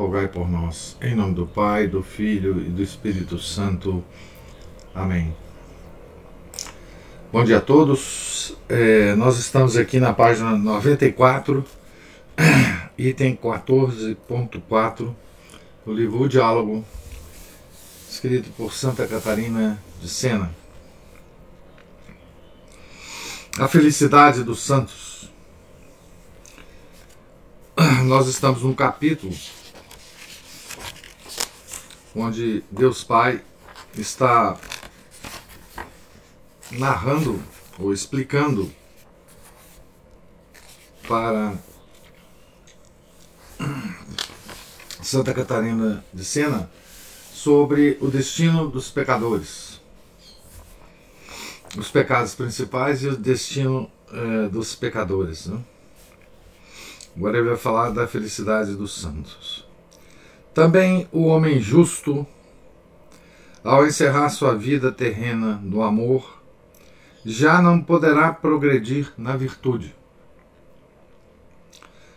rogai por nós. Em nome do Pai, do Filho e do Espírito Santo. Amém. Bom dia a todos. É, nós estamos aqui na página 94, item 14.4, do livro O Diálogo, escrito por Santa Catarina de Sena. A felicidade dos santos. Nós estamos num capítulo onde Deus Pai está narrando ou explicando para Santa Catarina de Sena sobre o destino dos pecadores, os pecados principais e o destino eh, dos pecadores. Né? Agora ele vai falar da felicidade dos santos. Também o homem justo, ao encerrar sua vida terrena no amor, já não poderá progredir na virtude.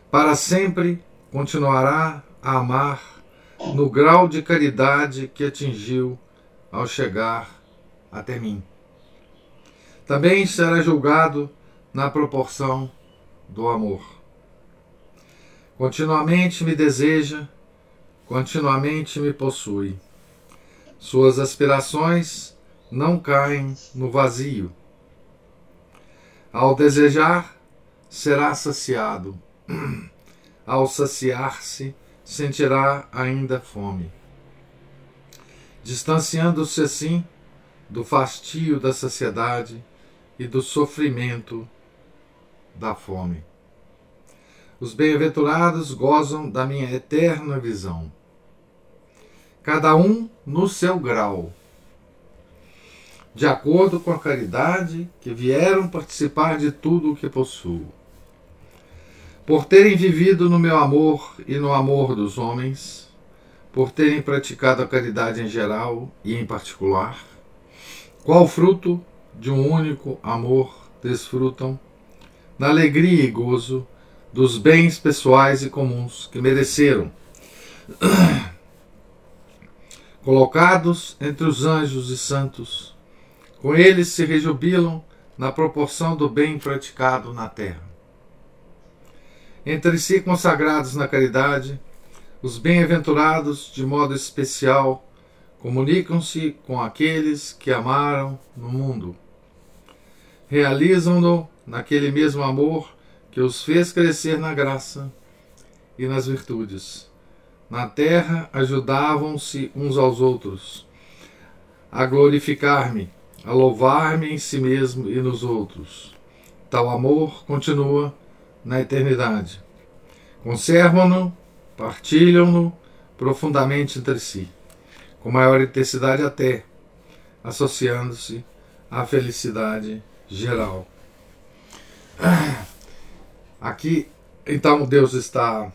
Para sempre continuará a amar no grau de caridade que atingiu ao chegar até mim. Também será julgado na proporção do amor. Continuamente me deseja continuamente me possui. Suas aspirações não caem no vazio. Ao desejar, será saciado. Ao saciar-se, sentirá ainda fome. Distanciando-se assim do fastio da saciedade e do sofrimento da fome. Os bem-aventurados gozam da minha eterna visão. Cada um no seu grau, de acordo com a caridade que vieram participar de tudo o que possuo. Por terem vivido no meu amor e no amor dos homens, por terem praticado a caridade em geral e em particular, qual fruto de um único amor desfrutam, na alegria e gozo dos bens pessoais e comuns que mereceram, colocados entre os anjos e santos, com eles se rejubilam na proporção do bem praticado na terra. Entre si consagrados na caridade, os bem-aventurados, de modo especial, comunicam-se com aqueles que amaram no mundo. Realizam-no naquele mesmo amor que os fez crescer na graça e nas virtudes. Na terra ajudavam-se uns aos outros, a glorificar-me, a louvar-me em si mesmo e nos outros. Tal amor continua na eternidade. Conservam-no, partilham-no profundamente entre si, com maior intensidade até, associando-se à felicidade geral. Aqui, então, Deus está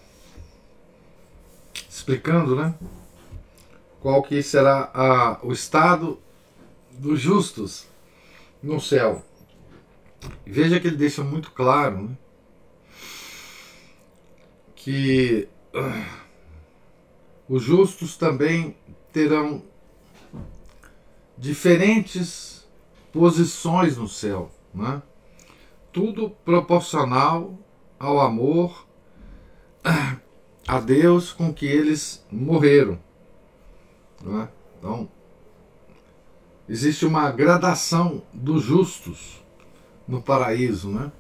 explicando, né? Qual que será a, o estado dos justos no céu. Veja que ele deixa muito claro né? que uh, os justos também terão diferentes posições no céu, né? tudo proporcional ao amor a Deus com que eles morreram. É? Então, existe uma gradação dos justos no paraíso. Né?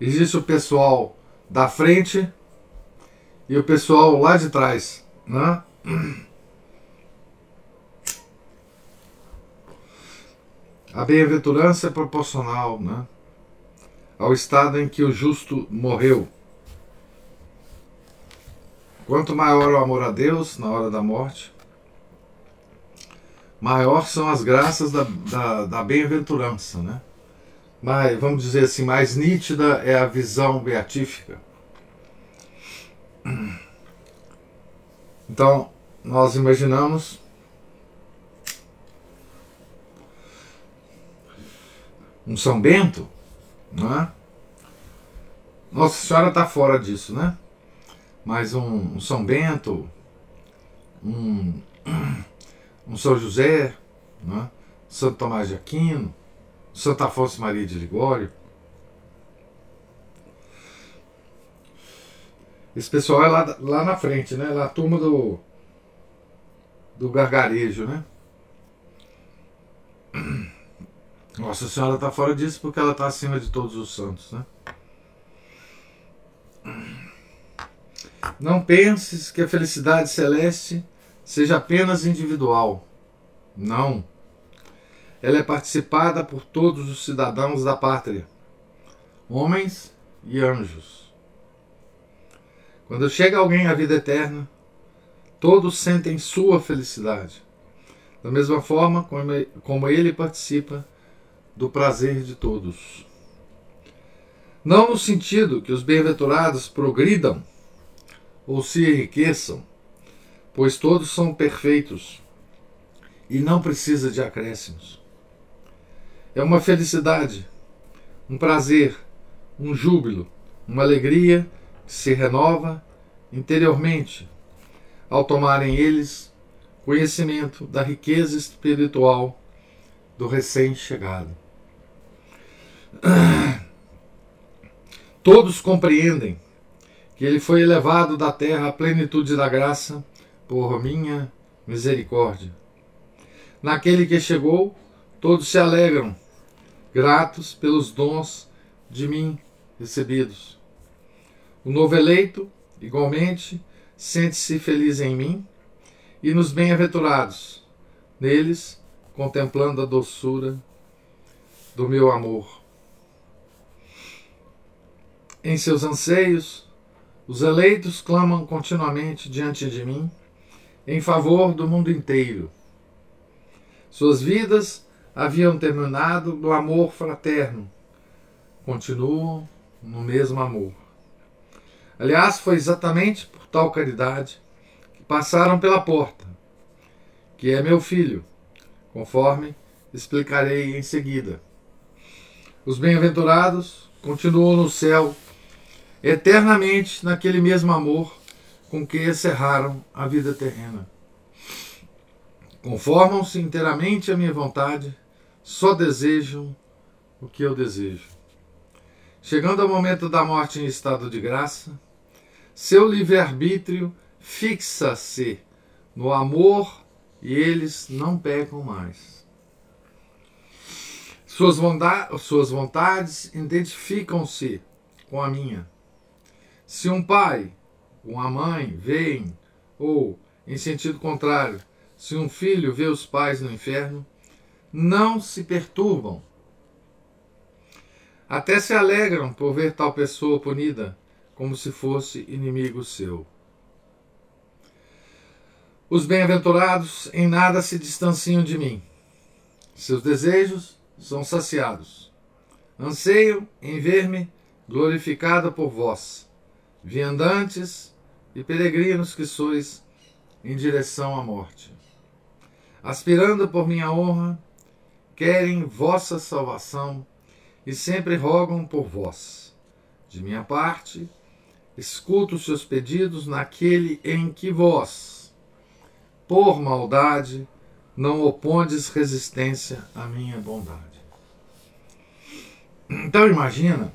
Existe o pessoal da frente e o pessoal lá de trás. Né? A bem-aventurança é proporcional, né? Ao estado em que o justo morreu. Quanto maior o amor a Deus na hora da morte, maior são as graças da, da, da bem-aventurança, né? Mas, vamos dizer assim, mais nítida é a visão beatífica. Então, nós imaginamos um São Bento, não é? Nossa Senhora está fora disso, né? Mas um, um São Bento, um, um São José, né? Santo Tomás de Aquino, Santo Afonso Maria de Ligório. Esse pessoal é lá, lá na frente, né? Lá a turma do, do gargarejo, né? Nossa Senhora está fora disso porque ela está acima de todos os santos, né? Não penses que a felicidade celeste seja apenas individual. Não. Ela é participada por todos os cidadãos da pátria, homens e anjos. Quando chega alguém à vida eterna, todos sentem sua felicidade, da mesma forma como ele participa do prazer de todos. Não no sentido que os bem-aventurados progridam ou se enriqueçam, pois todos são perfeitos e não precisa de acréscimos. É uma felicidade, um prazer, um júbilo, uma alegria que se renova interiormente ao tomarem eles conhecimento da riqueza espiritual do recém-chegado. Todos compreendem que ele foi elevado da terra à plenitude da graça por minha misericórdia. Naquele que chegou, todos se alegram, gratos pelos dons de mim recebidos. O novo eleito, igualmente, sente-se feliz em mim e nos bem-aventurados, neles, contemplando a doçura do meu amor. Em seus anseios, os eleitos clamam continuamente diante de mim em favor do mundo inteiro. Suas vidas haviam terminado no amor fraterno. Continuam no mesmo amor. Aliás, foi exatamente por tal caridade que passaram pela porta, que é meu filho, conforme explicarei em seguida. Os bem-aventurados continuam no céu eternamente naquele mesmo amor com que encerraram a vida terrena. Conformam-se inteiramente à minha vontade, só desejam o que eu desejo. Chegando ao momento da morte em estado de graça, seu livre-arbítrio fixa-se no amor e eles não pecam mais. Suas, suas vontades identificam-se com a minha. Se um pai, uma mãe veem, ou, em sentido contrário, se um filho vê os pais no inferno, não se perturbam. Até se alegram por ver tal pessoa punida, como se fosse inimigo seu. Os bem-aventurados em nada se distanciam de mim. Seus desejos são saciados. Anseiam em ver-me glorificado por vós viandantes e peregrinos que sois em direção à morte. Aspirando por minha honra, querem vossa salvação e sempre rogam por vós. De minha parte, escuto seus pedidos naquele em que vós, por maldade, não opondes resistência à minha bondade. Então imagina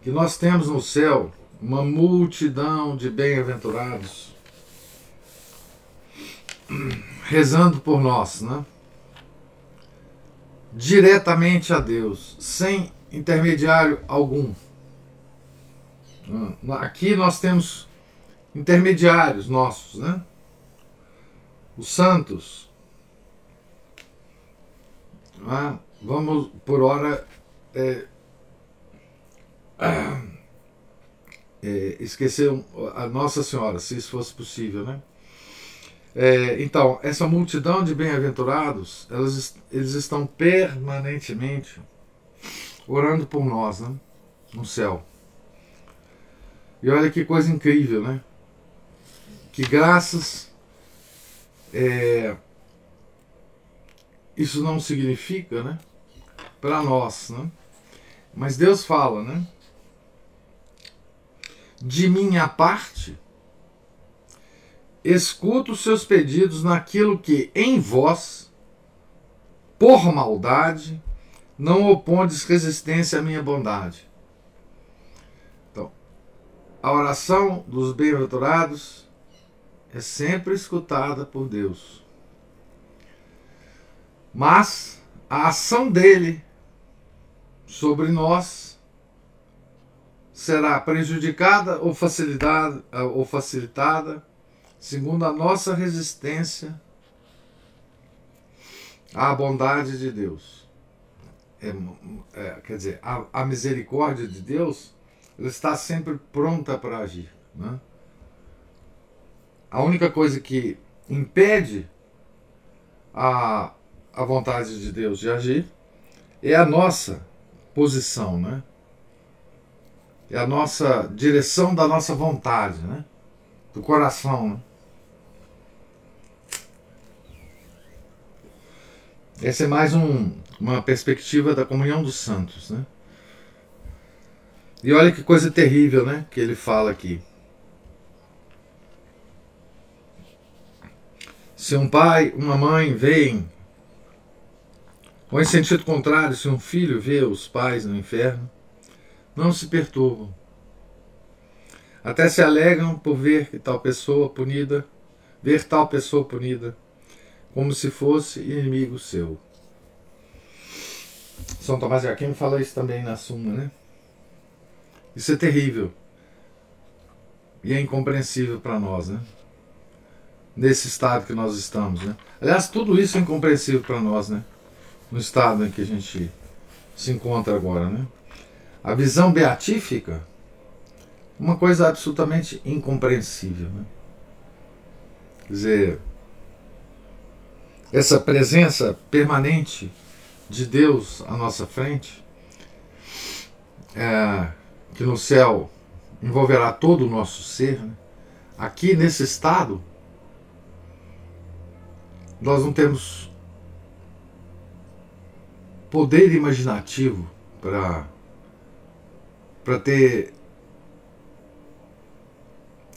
que nós temos no céu uma multidão de bem-aventurados rezando por nós, né? Diretamente a Deus, sem intermediário algum. Aqui nós temos intermediários nossos, né? Os santos. Ah, vamos por hora é, esquecer a Nossa Senhora, se isso fosse possível, né? É, então, essa multidão de bem-aventurados, eles estão permanentemente orando por nós, né? No céu. E olha que coisa incrível, né? Que graças. É, isso não significa, né? Para nós, né? Mas Deus fala, né? De minha parte, escuto os seus pedidos naquilo que em vós, por maldade, não opondes resistência à minha bondade. Então, a oração dos bem-aventurados é sempre escutada por Deus. Mas a ação dele sobre nós será prejudicada ou facilitada, ou facilitada segundo a nossa resistência à bondade de Deus. É, é, quer dizer, a, a, misericórdia de Deus ela está sempre pronta para agir. Né? A única coisa que impede a, a vontade de Deus de agir é a nossa posição, né? É a nossa direção da nossa vontade, né? Do coração, né? Essa é mais um, uma perspectiva da comunhão dos santos, né? E olha que coisa terrível, né? Que ele fala aqui. Se um pai, uma mãe veem, ou em sentido contrário, se um filho vê os pais no inferno, não se perturbam. Até se alegram por ver que tal pessoa punida, ver tal pessoa punida como se fosse inimigo seu. São Tomás de Aquino fala isso também na Suma, né? Isso é terrível. E é incompreensível para nós, né? Nesse estado que nós estamos, né? Aliás, tudo isso é incompreensível para nós, né? No estado em que a gente se encontra agora, né? A visão beatífica, uma coisa absolutamente incompreensível, né? Quer dizer, essa presença permanente de Deus à nossa frente, é, que no céu envolverá todo o nosso ser, né? aqui nesse estado, nós não temos poder imaginativo para para ter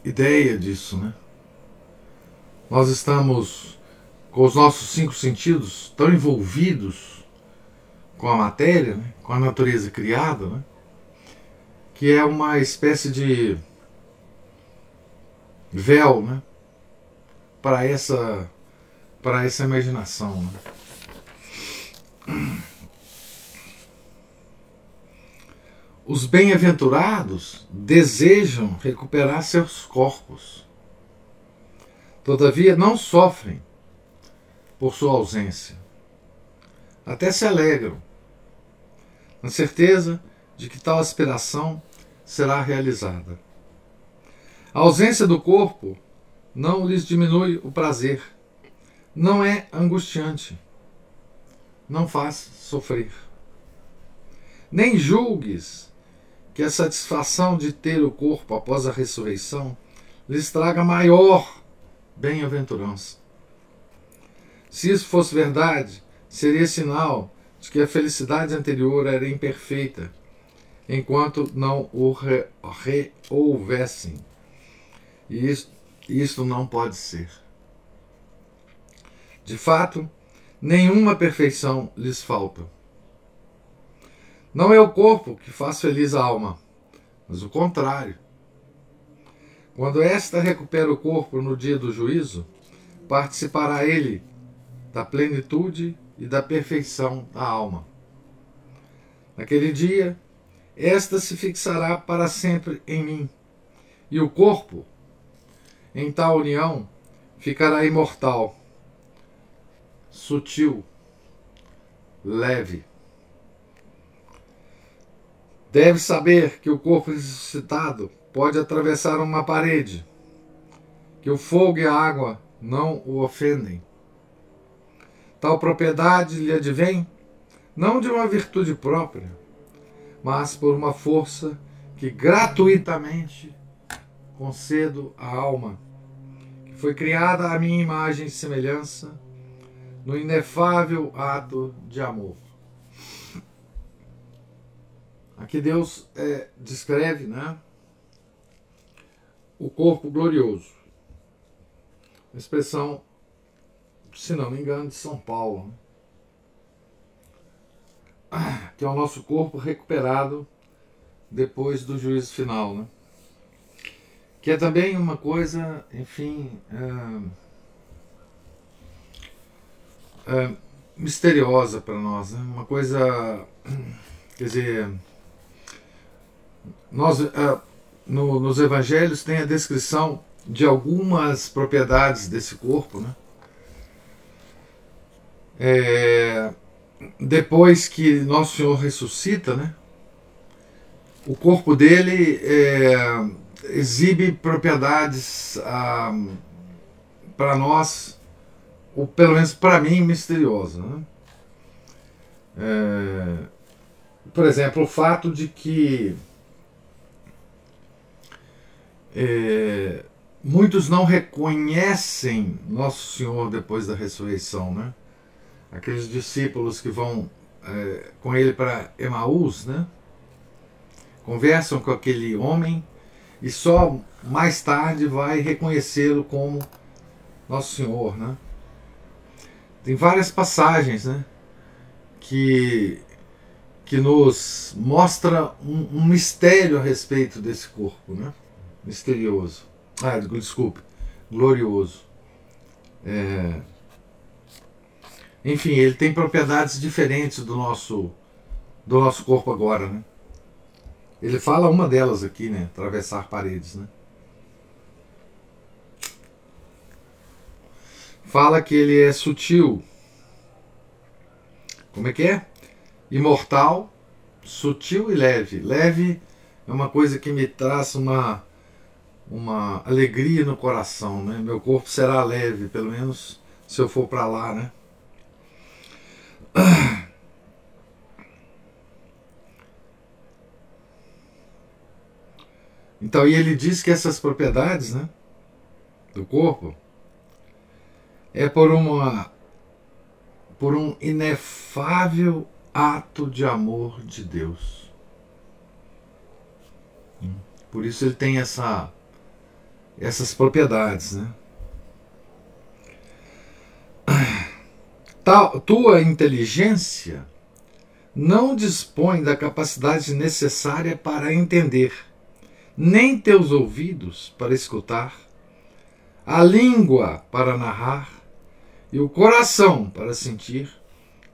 ideia disso, né? Nós estamos com os nossos cinco sentidos tão envolvidos com a matéria, né, com a natureza criada, né, que é uma espécie de véu né, para essa para essa imaginação. Né. Os bem-aventurados desejam recuperar seus corpos. Todavia não sofrem por sua ausência. Até se alegram, na certeza de que tal aspiração será realizada. A ausência do corpo não lhes diminui o prazer, não é angustiante, não faz sofrer. Nem julgues que a satisfação de ter o corpo após a ressurreição lhes traga maior bem-aventurança. Se isso fosse verdade, seria sinal de que a felicidade anterior era imperfeita, enquanto não o re rehouvessem. E isso, isso não pode ser. De fato, nenhuma perfeição lhes falta. Não é o corpo que faz feliz a alma, mas o contrário. Quando esta recupera o corpo no dia do juízo, participará ele da plenitude e da perfeição da alma. Naquele dia, esta se fixará para sempre em mim, e o corpo, em tal união, ficará imortal, sutil, leve. Deve saber que o corpo ressuscitado pode atravessar uma parede, que o fogo e a água não o ofendem. Tal propriedade lhe advém não de uma virtude própria, mas por uma força que gratuitamente concedo à alma, que foi criada à minha imagem e semelhança, no inefável ato de amor. Aqui Deus é, descreve né, o corpo glorioso. Uma expressão, se não me engano, de São Paulo. Né? que é o nosso corpo recuperado depois do juízo final, né? Que é também uma coisa, enfim, é, é, misteriosa para nós, né? Uma coisa, quer dizer, nós é, no, nos evangelhos tem a descrição de algumas propriedades desse corpo, né? É, depois que Nosso Senhor ressuscita, né? O corpo dele é, exibe propriedades ah, para nós, ou pelo menos para mim, misteriosas. Né? É, por exemplo, o fato de que é, muitos não reconhecem Nosso Senhor depois da ressurreição, né? aqueles discípulos que vão é, com ele para Emaús, né? Conversam com aquele homem e só mais tarde vai reconhecê-lo como Nosso Senhor, né? Tem várias passagens, né? Que que nos mostra um, um mistério a respeito desse corpo, né? Misterioso. Ah, desculpe, glorioso. É, enfim, ele tem propriedades diferentes do nosso do nosso corpo agora, né? Ele fala uma delas aqui, né? Atravessar paredes, né? Fala que ele é sutil. Como é que é? Imortal, sutil e leve. Leve é uma coisa que me traz uma uma alegria no coração, né? Meu corpo será leve, pelo menos se eu for para lá, né? Então, e ele diz que essas propriedades né, do corpo é por uma por um inefável ato de amor de Deus. Por isso ele tem essa essas propriedades, né? Tal, tua inteligência não dispõe da capacidade necessária para entender, nem teus ouvidos para escutar, a língua para narrar e o coração para sentir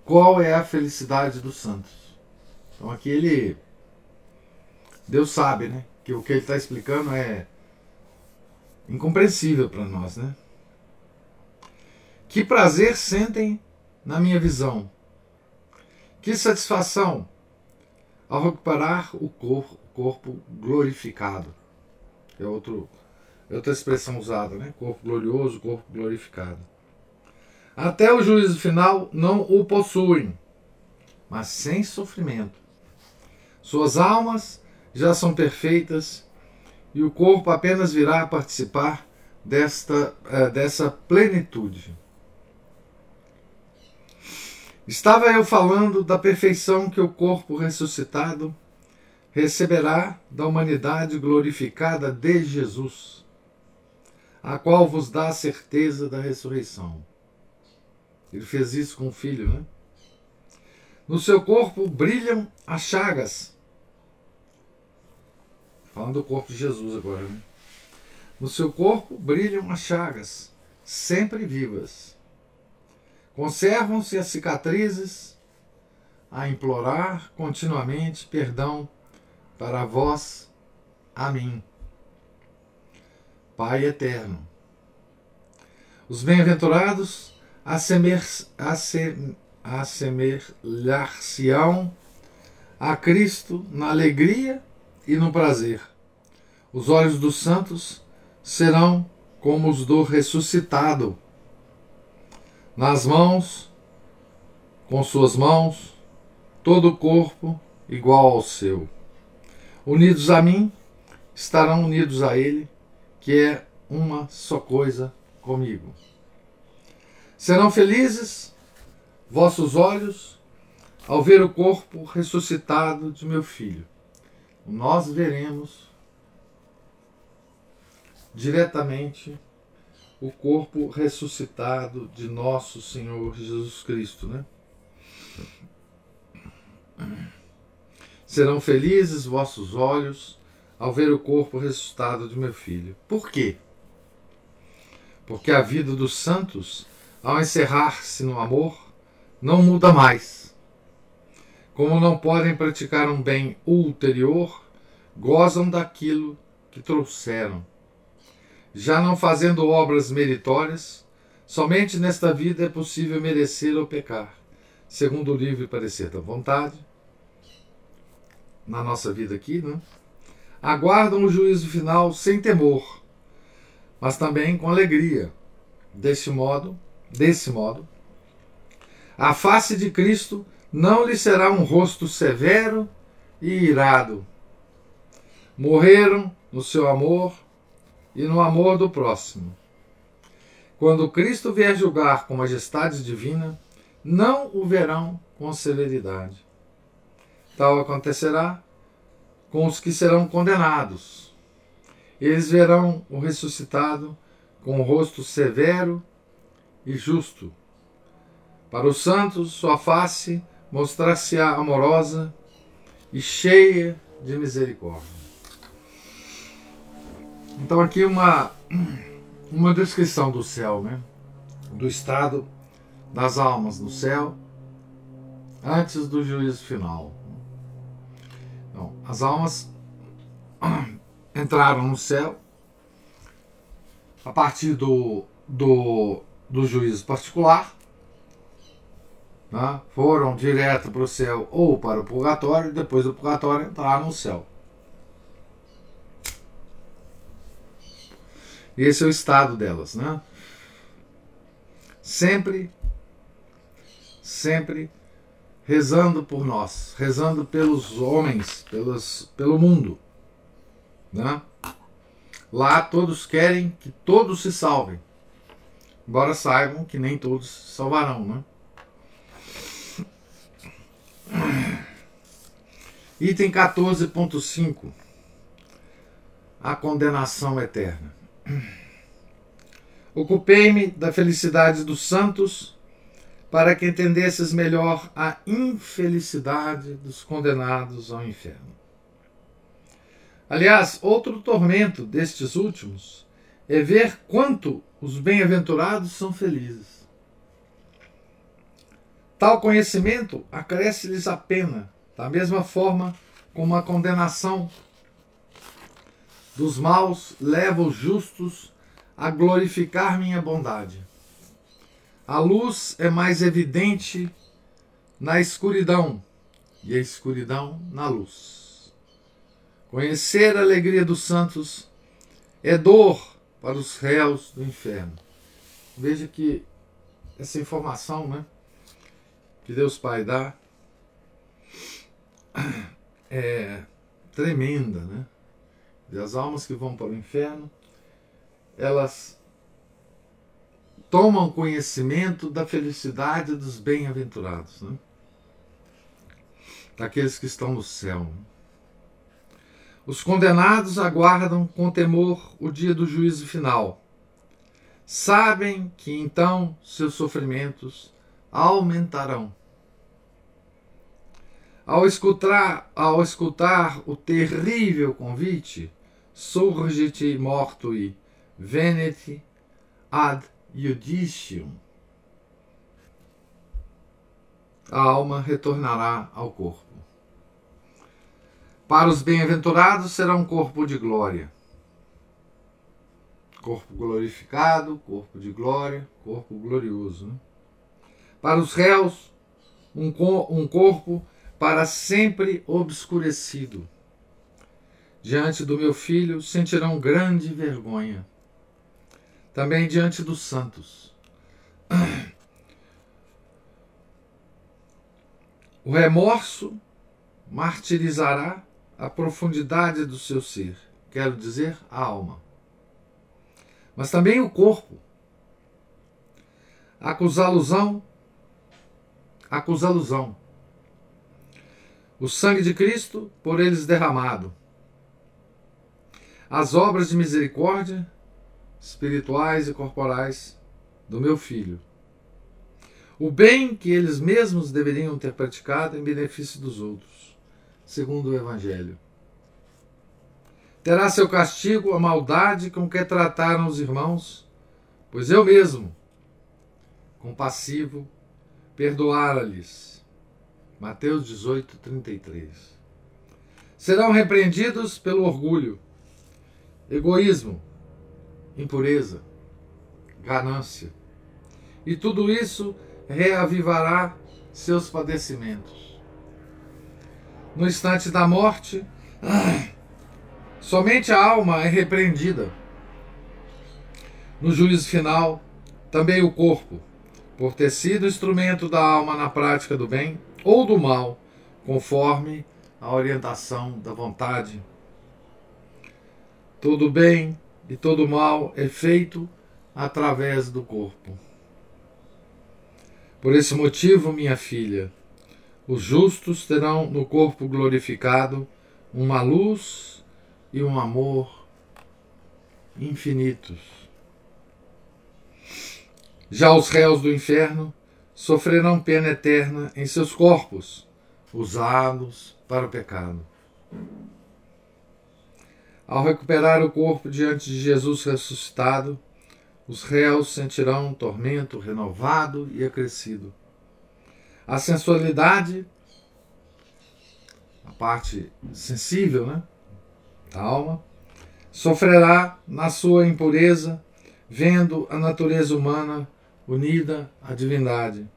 qual é a felicidade dos santos. Então aqui ele. Deus sabe, né? Que o que ele está explicando é incompreensível para nós, né? Que prazer sentem na minha visão. Que satisfação ao recuperar o corpo, corpo glorificado. É outro, é outra expressão usada, né? Corpo glorioso, corpo glorificado. Até o juízo final não o possuem, mas sem sofrimento. Suas almas já são perfeitas e o corpo apenas virá a participar desta, eh, dessa plenitude. Estava eu falando da perfeição que o corpo ressuscitado receberá da humanidade glorificada de Jesus, a qual vos dá a certeza da ressurreição. Ele fez isso com o filho, né? No seu corpo brilham as chagas. Falando do corpo de Jesus agora, né? No seu corpo brilham as chagas, sempre vivas Conservam-se as cicatrizes a implorar continuamente perdão para vós, a mim. Pai eterno. Os bem-aventurados assemelhar-se-ão a Cristo na alegria e no prazer. Os olhos dos santos serão como os do ressuscitado. Nas mãos, com suas mãos, todo o corpo igual ao seu. Unidos a mim, estarão unidos a Ele, que é uma só coisa comigo. Serão felizes vossos olhos ao ver o corpo ressuscitado de meu filho. Nós veremos diretamente o corpo ressuscitado de nosso Senhor Jesus Cristo, né? Serão felizes vossos olhos ao ver o corpo ressuscitado de meu filho. Por quê? Porque a vida dos santos, ao encerrar-se no amor, não muda mais. Como não podem praticar um bem ulterior, gozam daquilo que trouxeram. Já não fazendo obras meritórias, somente nesta vida é possível merecer ou pecar, segundo o livre parecer da vontade, na nossa vida aqui, né? aguardam o juízo final sem temor, mas também com alegria. Desse modo, desse modo, a face de Cristo não lhe será um rosto severo e irado. Morreram no seu amor e no amor do próximo. Quando Cristo vier julgar com majestade divina, não o verão com severidade. Tal acontecerá com os que serão condenados. Eles verão o ressuscitado com o rosto severo e justo. Para os santos, sua face mostrar-se-á amorosa e cheia de misericórdia. Então, aqui uma, uma descrição do céu, né? do estado das almas no céu antes do juízo final. Então, as almas entraram no céu a partir do, do, do juízo particular, né? foram direto para o céu ou para o purgatório, e depois do purgatório entraram no céu. Esse é o estado delas, né? Sempre, sempre rezando por nós, rezando pelos homens, pelos, pelo mundo. Né? Lá todos querem que todos se salvem, embora saibam que nem todos se salvarão. Né? Item 14.5 A condenação eterna. Ocupei-me da felicidade dos santos para que entendesses melhor a infelicidade dos condenados ao inferno. Aliás, outro tormento destes últimos é ver quanto os bem-aventurados são felizes. Tal conhecimento acresce-lhes a pena, da mesma forma como a condenação dos maus leva os justos a glorificar minha bondade. A luz é mais evidente na escuridão e a escuridão na luz. Conhecer a alegria dos santos é dor para os réus do inferno. Veja que essa informação né, que Deus Pai dá é tremenda. Né? As almas que vão para o inferno, elas tomam conhecimento da felicidade dos bem-aventurados, né? daqueles que estão no céu. Né? Os condenados aguardam com temor o dia do juízo final. Sabem que então seus sofrimentos aumentarão. Ao escutar, ao escutar o terrível convite, surge-te mortui, venete ad Judicium. A alma retornará ao corpo. Para os bem-aventurados será um corpo de glória. Corpo glorificado, corpo de glória, corpo glorioso. Né? Para os réus, um, um corpo para sempre obscurecido. Diante do meu filho sentirão grande vergonha também diante dos santos. O remorso martirizará a profundidade do seu ser, quero dizer, a alma. Mas também o corpo. Acusá-losão, acusá-losão. O sangue de Cristo por eles derramado. As obras de misericórdia, espirituais e corporais, do meu filho o bem que eles mesmos deveriam ter praticado em benefício dos outros, segundo o Evangelho. Terá seu castigo a maldade com que trataram os irmãos, pois eu mesmo, compassivo, perdoara-lhes. Mateus 18, 33. Serão repreendidos pelo orgulho, egoísmo, impureza, ganância. E tudo isso reavivará seus padecimentos. No instante da morte, somente a alma é repreendida. No juízo final, também o corpo, por ter sido instrumento da alma na prática do bem ou do mal, conforme a orientação da vontade. Todo bem e todo mal é feito através do corpo. Por esse motivo, minha filha, os justos terão no corpo glorificado uma luz e um amor infinitos. Já os réus do inferno sofrerão pena eterna em seus corpos, usados para o pecado. Ao recuperar o corpo diante de Jesus ressuscitado, os réus sentirão um tormento renovado e acrescido. A sensualidade, a parte sensível né, da alma, sofrerá na sua impureza, vendo a natureza humana unida à divindade,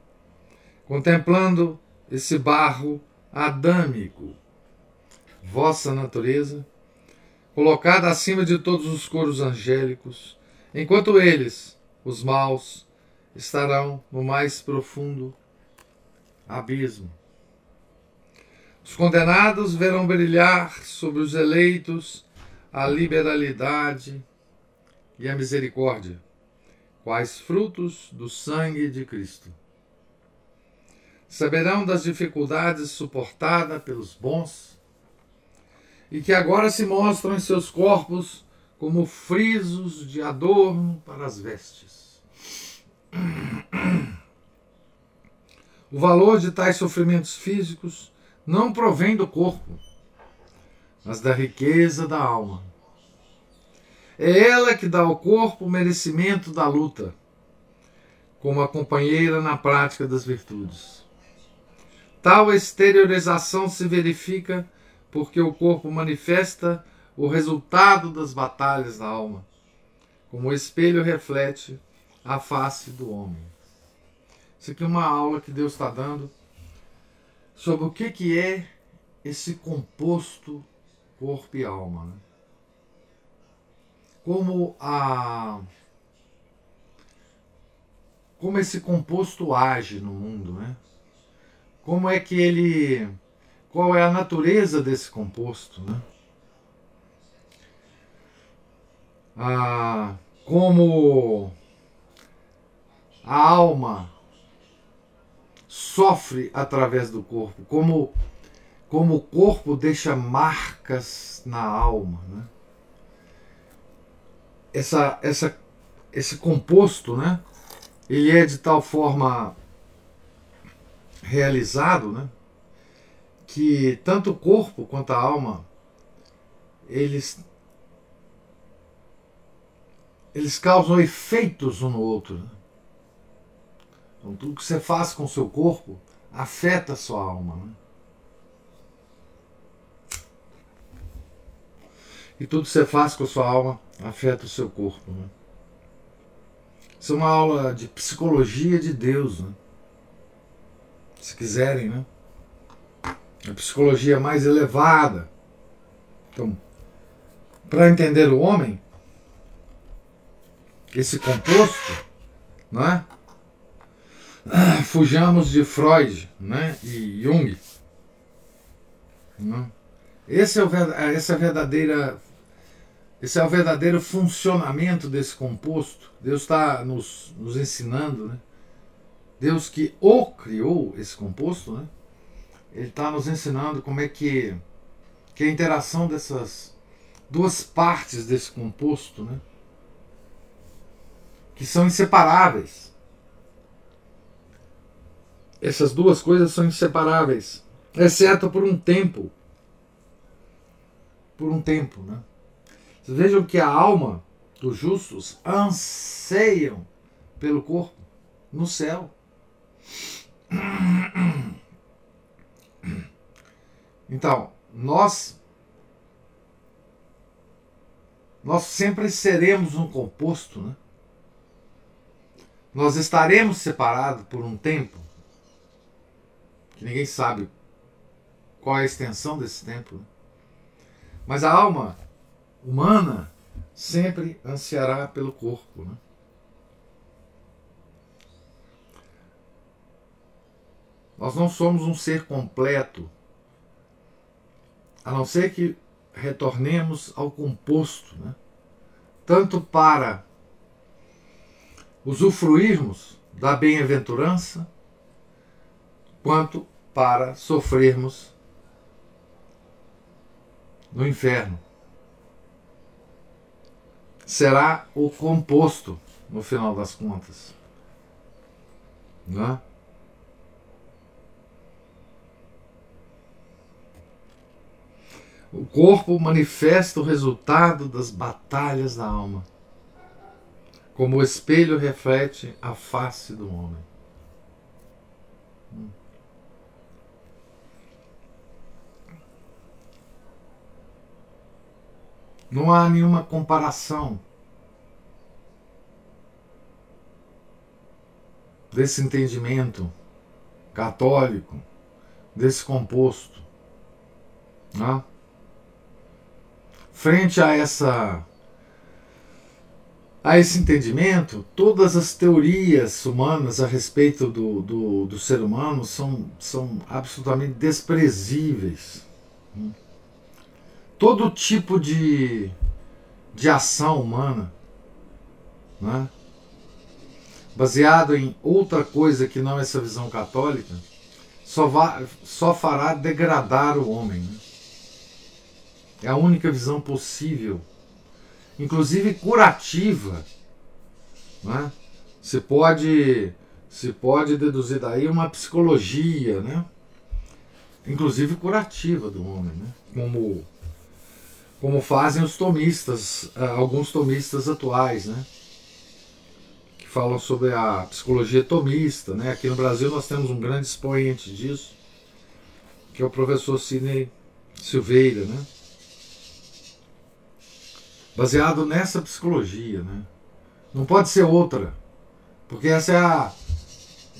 contemplando esse barro adâmico, vossa natureza, colocada acima de todos os coros angélicos, enquanto eles, os maus, estarão no mais profundo abismo. Os condenados verão brilhar sobre os eleitos a liberalidade e a misericórdia, quais frutos do sangue de Cristo. Saberão das dificuldades suportadas pelos bons e que agora se mostram em seus corpos como frisos de adorno para as vestes. O valor de tais sofrimentos físicos não provém do corpo, mas da riqueza da alma. É ela que dá ao corpo o merecimento da luta, como a companheira na prática das virtudes. Tal exteriorização se verifica porque o corpo manifesta o resultado das batalhas da alma, como o espelho reflete a face do homem. Isso aqui é uma aula que Deus está dando sobre o que, que é esse composto corpo e alma. Né? Como a como esse composto age no mundo, né? Como é que ele qual é a natureza desse composto, né? ah, como a alma sofre através do corpo, como, como o corpo deixa marcas na alma. Né? Essa, essa, esse composto, né? ele é de tal forma realizado né? que tanto o corpo quanto a alma eles eles causam efeitos um no outro. Né? Então, tudo que você faz com o seu corpo afeta a sua alma. Né? E tudo que você faz com a sua alma afeta o seu corpo. Né? Isso é uma aula de psicologia de Deus. Né? Se quiserem, né? A psicologia mais elevada. Então, para entender o homem, esse composto, não é? Fujamos de Freud né? e Jung. Não? Esse é o, essa é a verdadeira esse é o verdadeiro funcionamento desse composto. Deus está nos, nos ensinando, né? Deus que o criou esse composto, né? Ele está nos ensinando como é que, que a interação dessas duas partes desse composto, né? Que são inseparáveis. Essas duas coisas são inseparáveis, exceto por um tempo. Por um tempo, né? Vejam que a alma dos justos anseiam pelo corpo no céu. Então, nós nós sempre seremos um composto, né? Nós estaremos separados por um tempo que ninguém sabe qual é a extensão desse tempo. Né? Mas a alma humana sempre ansiará pelo corpo. Né? Nós não somos um ser completo, a não ser que retornemos ao composto, né? tanto para usufruirmos da bem-aventurança, quanto para sofrermos no inferno será o composto no final das contas. Né? O corpo manifesta o resultado das batalhas da alma, como o espelho reflete a face do homem. Não há nenhuma comparação desse entendimento católico, desse composto. Né? Frente a essa a esse entendimento, todas as teorias humanas a respeito do, do, do ser humano são, são absolutamente desprezíveis. Né? Todo tipo de, de ação humana, né? baseado em outra coisa que não essa visão católica, só, só fará degradar o homem. Né? É a única visão possível, inclusive curativa. Né? Se pode se pode deduzir daí uma psicologia, né? inclusive curativa do homem, né? como como fazem os tomistas, eh, alguns tomistas atuais, né? Que falam sobre a psicologia tomista, né? Aqui no Brasil nós temos um grande expoente disso, que é o professor Sidney Silveira, né? Baseado nessa psicologia, né? Não pode ser outra, porque essa é a,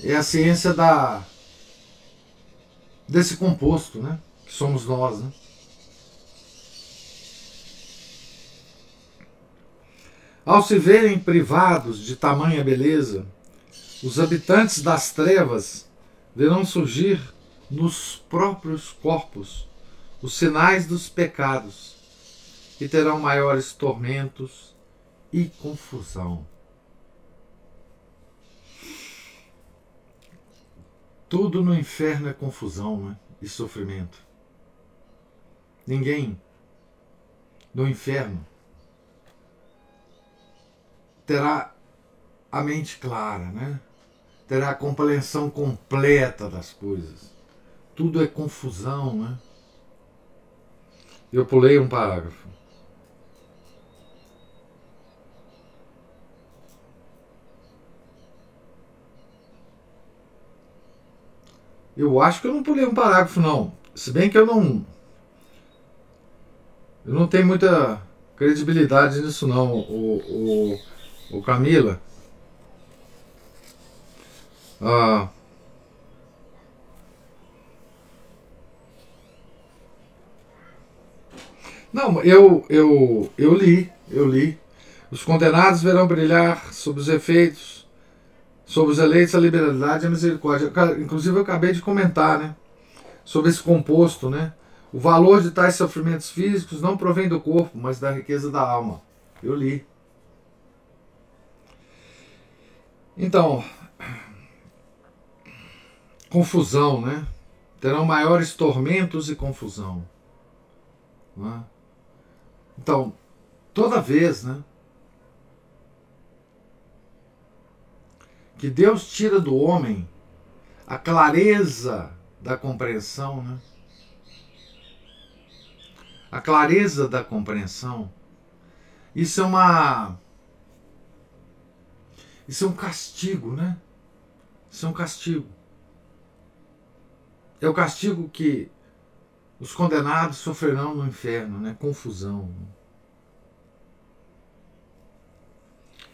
é a ciência da desse composto, né? Que somos nós, né? Ao se verem privados de tamanha beleza, os habitantes das trevas verão surgir nos próprios corpos os sinais dos pecados e terão maiores tormentos e confusão. Tudo no inferno é confusão né? e sofrimento. Ninguém no inferno terá a mente clara, né? terá a compreensão completa das coisas. Tudo é confusão, né? Eu pulei um parágrafo. Eu acho que eu não pulei um parágrafo, não. Se bem que eu não. Eu não tenho muita credibilidade nisso, não. O, o, Ô Camila. Ah, não, eu, eu, eu li, eu li. Os condenados verão brilhar sob os efeitos, sobre os eleitos a liberalidade e a misericórdia. Inclusive eu acabei de comentar, né? Sobre esse composto, né? O valor de tais sofrimentos físicos não provém do corpo, mas da riqueza da alma. Eu li. Então, confusão, né? Terão maiores tormentos e confusão. É? Então, toda vez, né? que Deus tira do homem a clareza da compreensão, né? A clareza da compreensão. Isso é uma Isso é um castigo, né? Isso é um castigo. É o castigo que os condenados sofrerão no inferno, né? Confusão.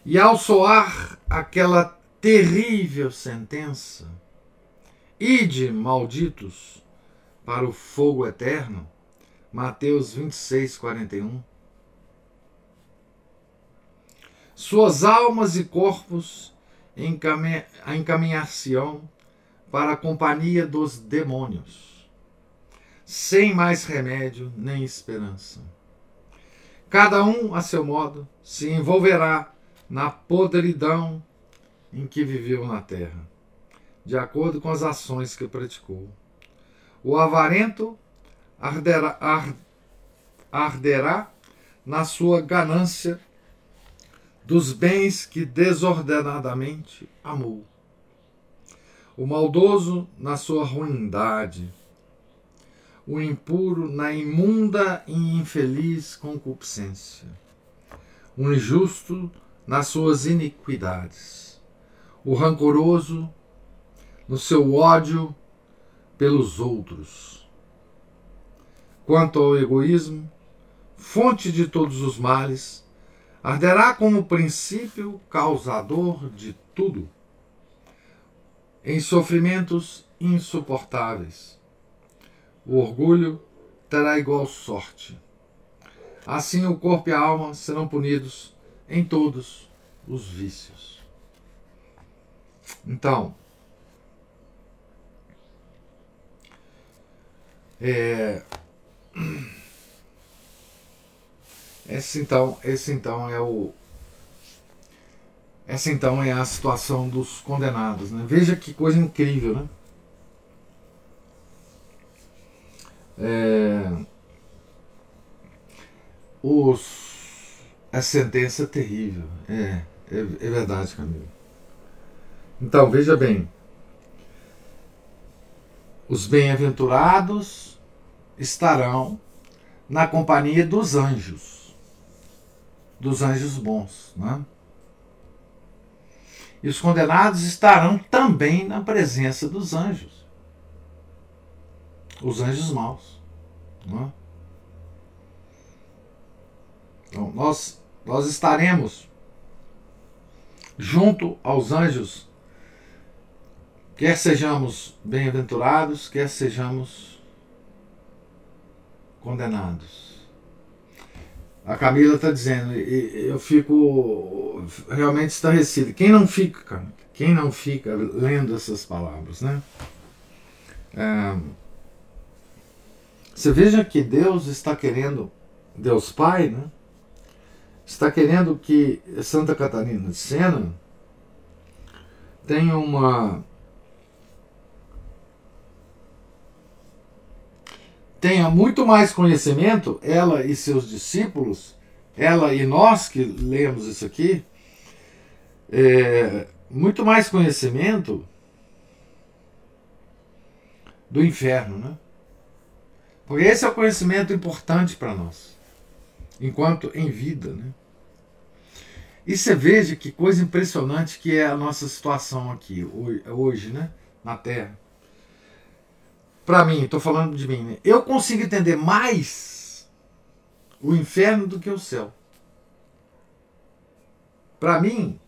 E ao soar aquela terrível sentença: Ide, malditos, para o fogo eterno. Mateus 26, 41. Suas almas e corpos encaminhar-se-ão para a companhia dos demônios, sem mais remédio nem esperança. Cada um, a seu modo, se envolverá na podridão em que viveu na terra, de acordo com as ações que praticou. O avarento arderá, ar, arderá na sua ganância dos bens que desordenadamente amou. O maldoso na sua ruindade, o impuro na imunda e infeliz concupiscência, o injusto nas suas iniquidades o rancoroso no seu ódio pelos outros. Quanto ao egoísmo, fonte de todos os males, arderá como princípio causador de tudo, em sofrimentos insuportáveis. O orgulho terá igual sorte. Assim o corpo e a alma serão punidos em todos os vícios. Então, é, esse então, esse então é o essa então é a situação dos condenados, né? Veja que coisa incrível, né? É, os, a sentença é terrível, é, é, é verdade, Camilo. Então, veja bem. Os bem-aventurados estarão na companhia dos anjos, dos anjos bons. Né? E os condenados estarão também na presença dos anjos, os anjos maus. Né? Então, nós, nós estaremos junto aos anjos Quer sejamos bem-aventurados, quer sejamos condenados. A Camila está dizendo, eu fico realmente estarrecido. Quem não fica, quem não fica lendo essas palavras, né? É, você veja que Deus está querendo, Deus Pai, né? Está querendo que Santa Catarina de Sena tenha uma tenha muito mais conhecimento, ela e seus discípulos, ela e nós que lemos isso aqui, é, muito mais conhecimento do inferno, né? Porque esse é o conhecimento importante para nós, enquanto em vida, né? E você veja que coisa impressionante que é a nossa situação aqui hoje, né? Na Terra para mim, estou falando de mim, né? eu consigo entender mais o inferno do que o céu. Para mim,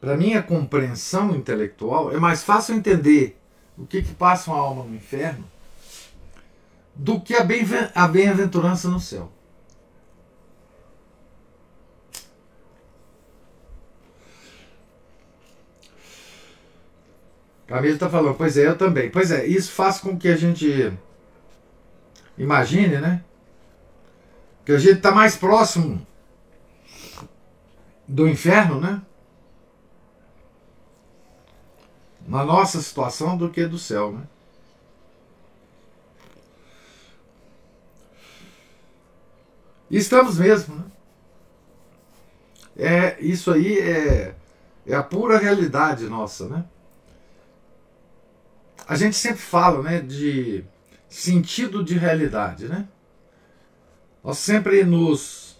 para minha compreensão intelectual, é mais fácil entender o que, que passa uma alma no inferno do que a bem-aventurança no céu. Camilo está falando, pois é, eu também. Pois é, isso faz com que a gente imagine, né? Que a gente está mais próximo do inferno, né? Na nossa situação do que do céu, né? Estamos mesmo, né? É, isso aí é, é a pura realidade nossa, né? A gente sempre fala, né, de sentido de realidade, né? Nós sempre nos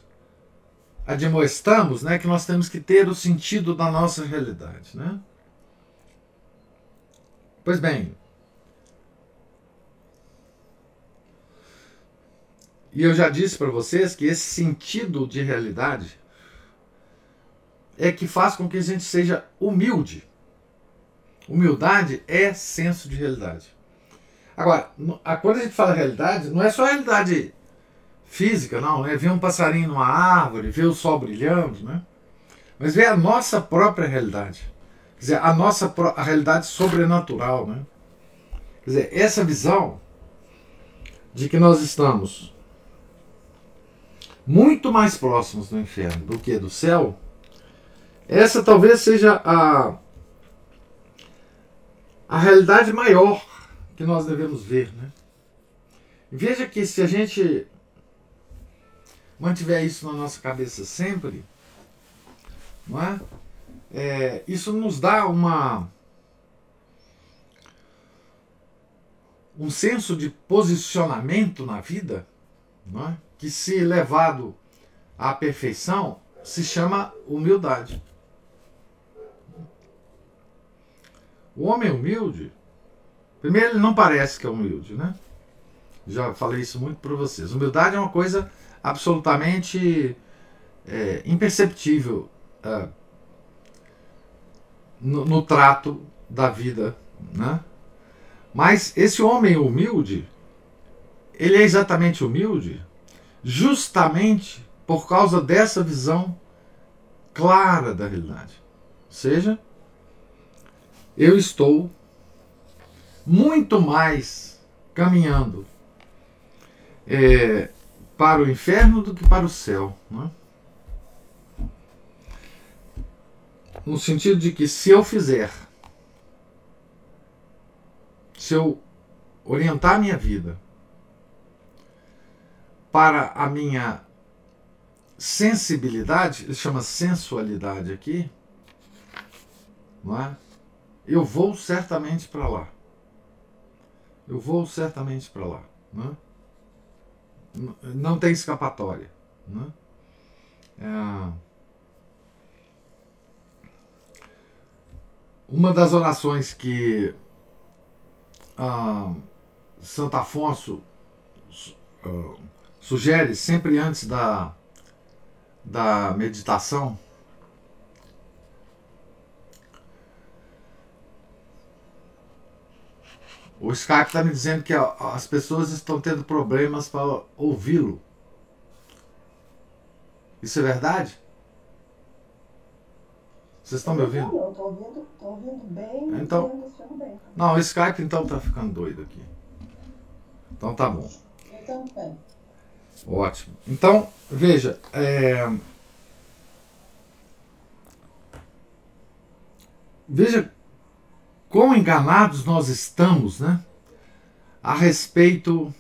admoestamos, né, que nós temos que ter o sentido da nossa realidade, né? Pois bem, e eu já disse para vocês que esse sentido de realidade é que faz com que a gente seja humilde. Humildade é senso de realidade. Agora, quando a gente fala realidade, não é só realidade física, não, é ver um passarinho numa árvore, ver o sol brilhando, né? Mas ver a nossa própria realidade. Quer dizer, a nossa a realidade sobrenatural, né? Quer dizer, essa visão de que nós estamos muito mais próximos do inferno do que do céu, essa talvez seja a, a realidade maior que nós devemos ver. Né? Veja que se a gente mantiver isso na nossa cabeça sempre, não é? é isso nos dá uma um senso de posicionamento na vida, não é? que se levado à perfeição se chama humildade. O homem humilde, primeiro ele não parece que é humilde, né? Já falei isso muito para vocês. Humildade é uma coisa absolutamente é, imperceptível é, no, no, trato da vida, né? Mas esse homem humilde, ele é exatamente humilde justamente por causa dessa visão clara da realidade. Ou seja, eu estou muito mais caminhando é, para o inferno do que para o céu. Né? No sentido de que se eu fizer, se eu orientar minha vida para a minha sensibilidade, ele chama sensualidade aqui, não é? Eu vou certamente para lá. Eu vou certamente para lá. Né? Não tem escapatória. Né? É... Uma das orações que ah, Santo Afonso ah, sugere sempre antes da, da meditação O Skype está me dizendo que as pessoas estão tendo problemas para ouvi-lo. Isso é verdade? Vocês estão me ouvindo? Não, estou ouvindo, tô ouvindo bem. Então, bem. Não, o Skype então está ficando doido aqui. Então tá bom. Eu também. Ótimo. Então, veja, é... veja quão enganados nós estamos, né? A respeito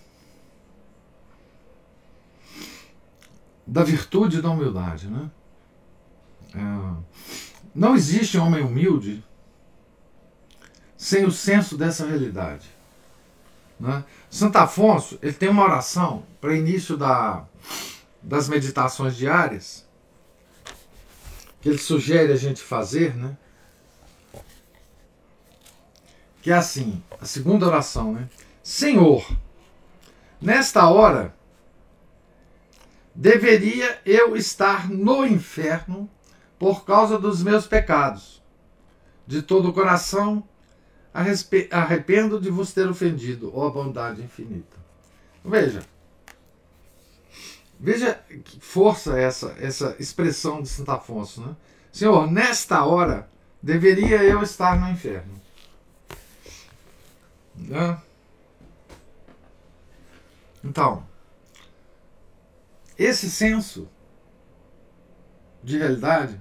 da virtude da humildade, né? É, não existe homem humilde sem o senso dessa realidade. Né? Santo Afonso ele tem uma oração para início da, das meditações diárias que ele sugere a gente fazer, né? Que é assim, a segunda oração, né? Senhor, nesta hora deveria eu estar no inferno por causa dos meus pecados. De todo o coração arrependo de vos ter ofendido, ó bondade infinita. Veja, veja que força essa essa expressão de Santo Afonso, né? Senhor, nesta hora deveria eu estar no inferno Né? Então, esse senso de realidade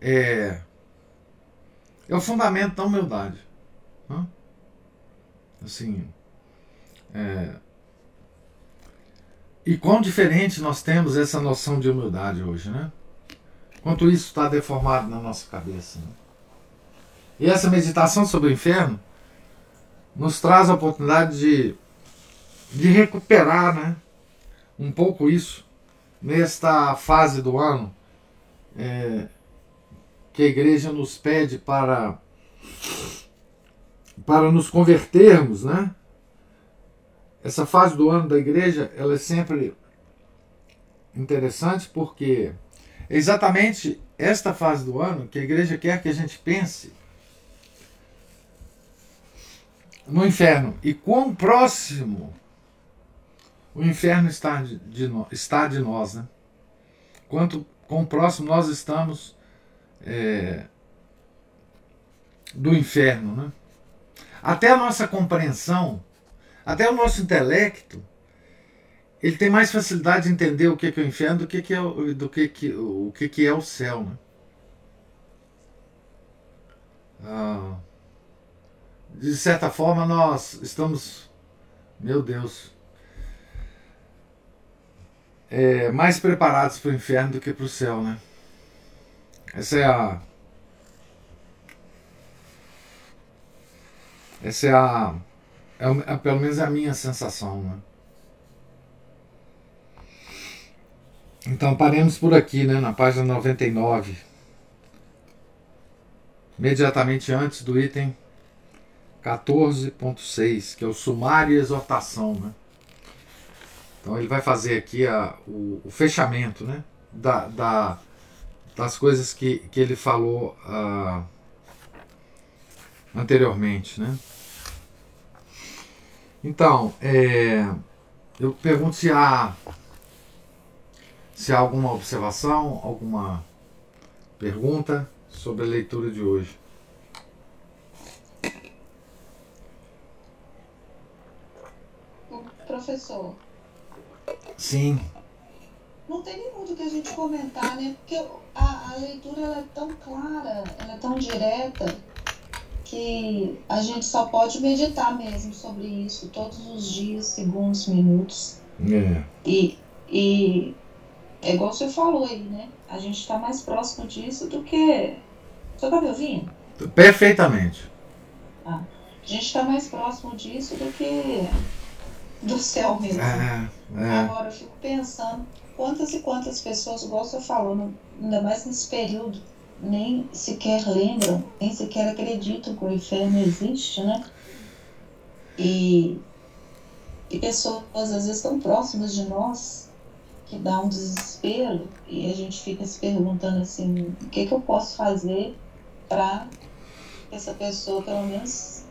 é, é o fundamento da humildade. Né? Assim, é, e quão diferente nós temos essa noção de humildade hoje, né? Quanto isso está deformado na nossa cabeça. Né? E essa meditação sobre o inferno nos traz a oportunidade de, de recuperar né, um pouco isso nesta fase do ano é, que a igreja nos pede para, para nos convertermos, né? Essa fase do ano da igreja ela é sempre interessante porque é exatamente esta fase do ano que a igreja quer que a gente pense no inferno e quão próximo o inferno está de, de, está de nós, né? Quanto quão próximo nós estamos é, do inferno, né? Até a nossa compreensão, até o nosso intelecto, ele tem mais facilidade de entender o que é, o inferno do que, que é, do que, que, o que, que é o céu, né? Ah, de certa forma, nós estamos, meu Deus, é, mais preparados para o inferno do que para o céu, né? Essa é a. Essa é a. É, é, pelo menos a minha sensação, né? Então paremos por aqui, né? Na página 99. Imediatamente antes do item 14.6, que é o sumário e exortação. Né? Então ele vai fazer aqui a, o, o fechamento né? da, da, das coisas que, que ele falou uh, anteriormente. Né? Então, é, eu pergunto se há, se há alguma observação, alguma pergunta sobre a leitura de hoje. Professor. Sim. Não tem nem muito que a gente comentar, né? Porque a, a leitura ela é tão clara, ela é tão direta, que a gente só pode meditar mesmo sobre isso todos os dias, segundos, minutos. É. E, e é igual você falou aí, né? A gente está mais próximo disso do que. Você tá me ouvindo? Perfeitamente. Ah, a gente está mais próximo disso do que do céu mesmo. É. Agora eu fico pensando quantas e quantas pessoas, igual você falou, ainda mais nesse período, nem sequer lembram, nem sequer acreditam que o inferno existe, né? E, e pessoas às vezes tão próximas de nós que dá um desespero e a gente fica se perguntando assim, o que, que eu posso fazer para que essa pessoa pelo menos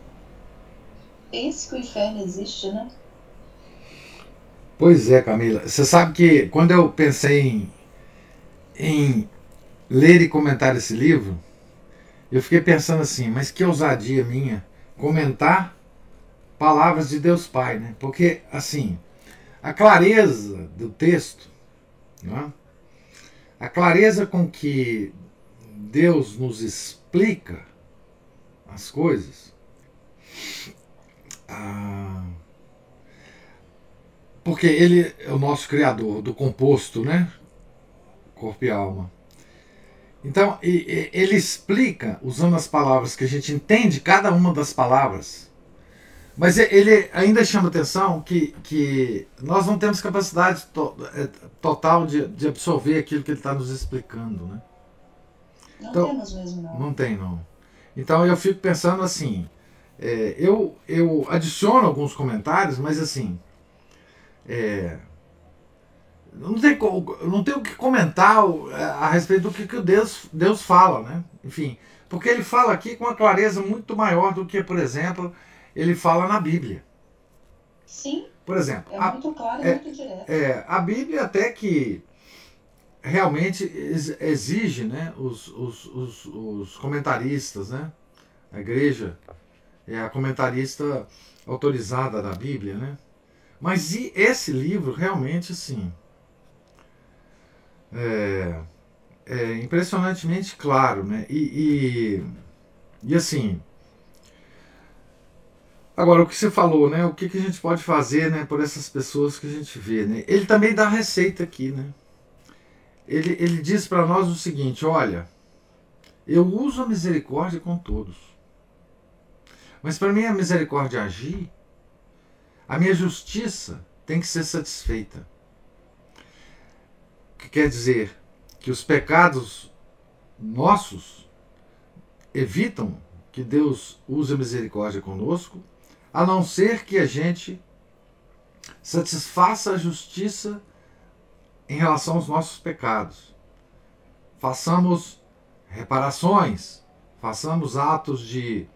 pense que o inferno existe, né? Pois é, Camila. Você sabe que quando eu pensei em, em ler e comentar esse livro, eu fiquei pensando assim, mas que ousadia minha comentar palavras de Deus Pai, né? Porque, assim, a clareza do texto, né? a clareza com que Deus nos explica as coisas, ah, porque ele é o nosso criador do composto, né? Corpo e alma. Então, ele explica, usando as palavras que a gente entende cada uma das palavras, mas ele ainda chama atenção que, que nós não temos capacidade to, é, total de, de absorver aquilo que ele está nos explicando. Né? Não então, temos mesmo, não. Não tem, não. Então eu fico pensando assim, é, eu, eu adiciono alguns comentários, mas assim, é, não tem, não tem o que comentar a respeito do que, que Deus, Deus fala, né? Enfim, porque ele fala aqui com uma clareza muito maior do que, por exemplo, ele fala na Bíblia. Sim. Por exemplo, é a, muito claro e é, muito direto. É, a Bíblia até que realmente exige né, os, os, os, os comentaristas, né? A igreja é a comentarista autorizada da Bíblia, né? Mas e esse livro realmente, assim, é, é impressionantemente claro, né? E, e, e, assim, agora o que você falou, né? O que, que a gente pode fazer, né? Por essas pessoas que a gente vê, né? Ele também dá receita aqui, né? Ele, ele diz para nós o seguinte: olha, eu uso a misericórdia com todos. Mas para mim a misericórdia agir, a minha justiça tem que ser satisfeita. O que quer dizer que os pecados nossos evitam que Deus use a misericórdia conosco, a não ser que a gente satisfaça a justiça em relação aos nossos pecados. Façamos reparações, façamos atos de,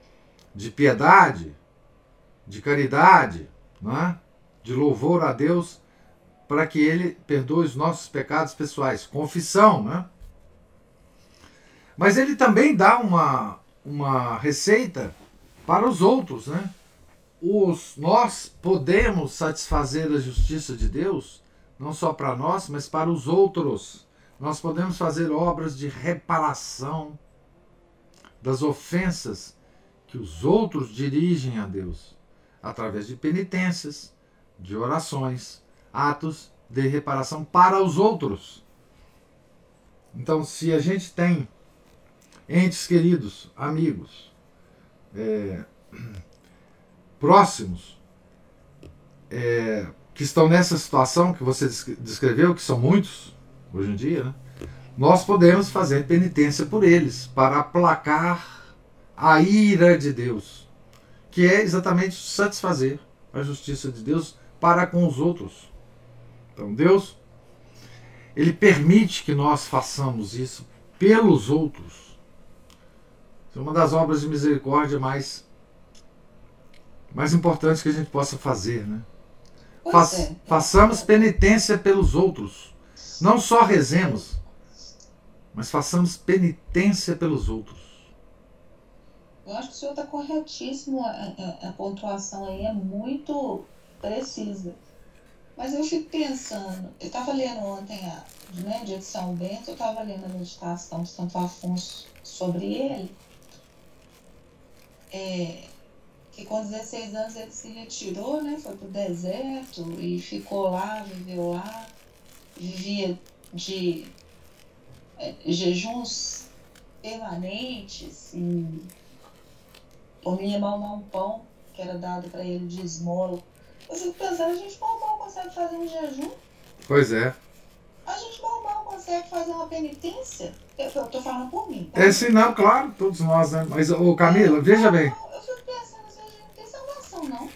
de piedade, de caridade, é? de louvor a Deus, para que Ele perdoe os nossos pecados pessoais. Confissão, né? Mas Ele também dá uma, uma receita para os outros, né? Os, nós podemos satisfazer a justiça de Deus, não só para nós, mas para os outros. Nós podemos fazer obras de reparação das ofensas que os outros dirigem a Deus, através de penitências, de orações, atos de reparação para os outros. Então, se a gente tem entes queridos, amigos, é, próximos, é, que estão nessa situação que você descreveu, que são muitos, hoje em dia, né? nós podemos fazer penitência por eles para aplacar a ira de Deus, que é exatamente satisfazer a justiça de Deus para com os outros. Então Deus ele permite que nós façamos isso pelos outros. Isso é uma das obras de misericórdia mais mais importantes que a gente possa fazer, né? Fa é. Façamos penitência pelos outros. Não só rezemos, mas façamos penitência pelos outros. Eu acho que o senhor está corretíssimo, a, a, a, pontuação aí é muito precisa. Mas eu fico pensando, eu estava lendo ontem, a, né, dia de São Bento, eu estava lendo a meditação de Santo Afonso sobre ele, é, que com 16 anos ele se retirou, né, foi para o deserto e ficou lá, viveu lá vivia de é, jejuns permanentes e comia mal mal um pão que era dado para ele de esmola. Eu fico pensando, a gente mal mal consegue fazer um jejum? Pois é. A gente mal mal consegue fazer uma penitência? Eu, eu tô falando por mim. Tá? É sim, não, claro, todos nós, né? Mas, ô Camila, é, veja bem. Eu fico pensando, a gente não tem salvação, não.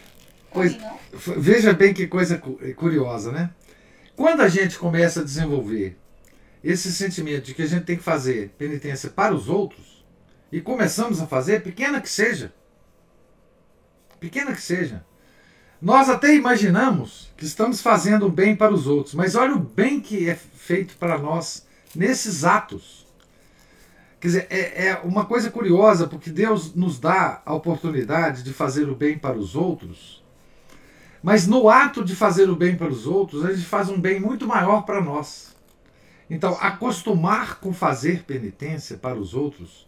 Pois, não. Veja bem que coisa curiosa, né? Quando a gente começa a desenvolver esse sentimento de que a gente tem que fazer penitência para os outros, e começamos a fazer, pequena que seja, pequena que seja, nós até imaginamos que estamos fazendo o bem para os outros, mas olha o bem que é feito para nós nesses atos. Quer dizer, é, é uma coisa curiosa, porque Deus nos dá a oportunidade de fazer o bem para os outros mas no ato de fazer o bem para os outros, a gente faz um bem muito maior para nós. Então, acostumar com fazer penitência para os outros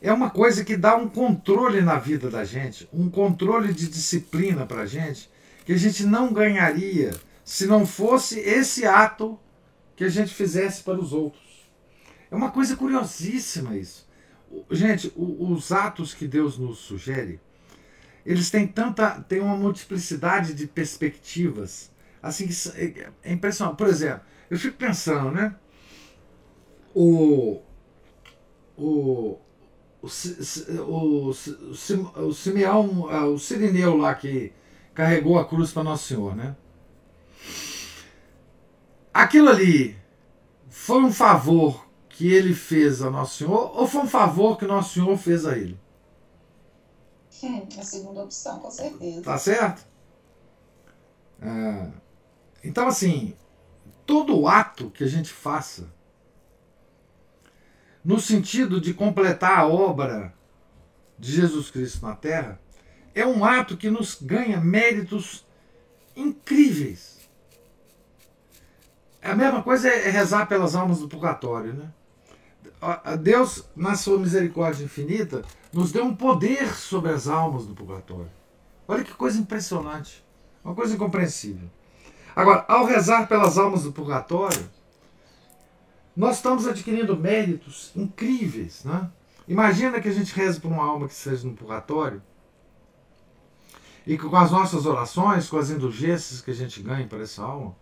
é uma coisa que dá um controle na vida da gente, um controle de disciplina para a gente, que a gente não ganharia se não fosse esse ato que a gente fizesse para os outros. É uma coisa curiosíssima isso. Gente, os atos que Deus nos sugere, eles têm tanta têm uma multiplicidade de perspectivas assim é, é impressionante por exemplo eu fico pensando né o o o, o, o, o Simeão, é, o Sirineu lá que carregou a cruz para Nosso Senhor, né? Aquilo ali foi um favor que ele fez a Nosso Senhor ou foi um favor que Nosso Senhor fez a ele? a segunda opção, com certeza. Tá certo? É, então, assim, todo ato que a gente faça, no sentido de completar a obra de Jesus Cristo na Terra, é um ato que nos ganha méritos incríveis. A mesma coisa é rezar pelas almas do purgatório, né? Deus, na sua misericórdia infinita, nos deu um poder sobre as almas do purgatório. Olha que coisa impressionante. Uma coisa incompreensível. Agora, ao rezar pelas almas do purgatório, nós estamos adquirindo méritos incríveis. Né? Imagina que a gente reze por uma alma que seja no purgatório e que com as nossas orações, com as indulgências que a gente ganha para essa alma,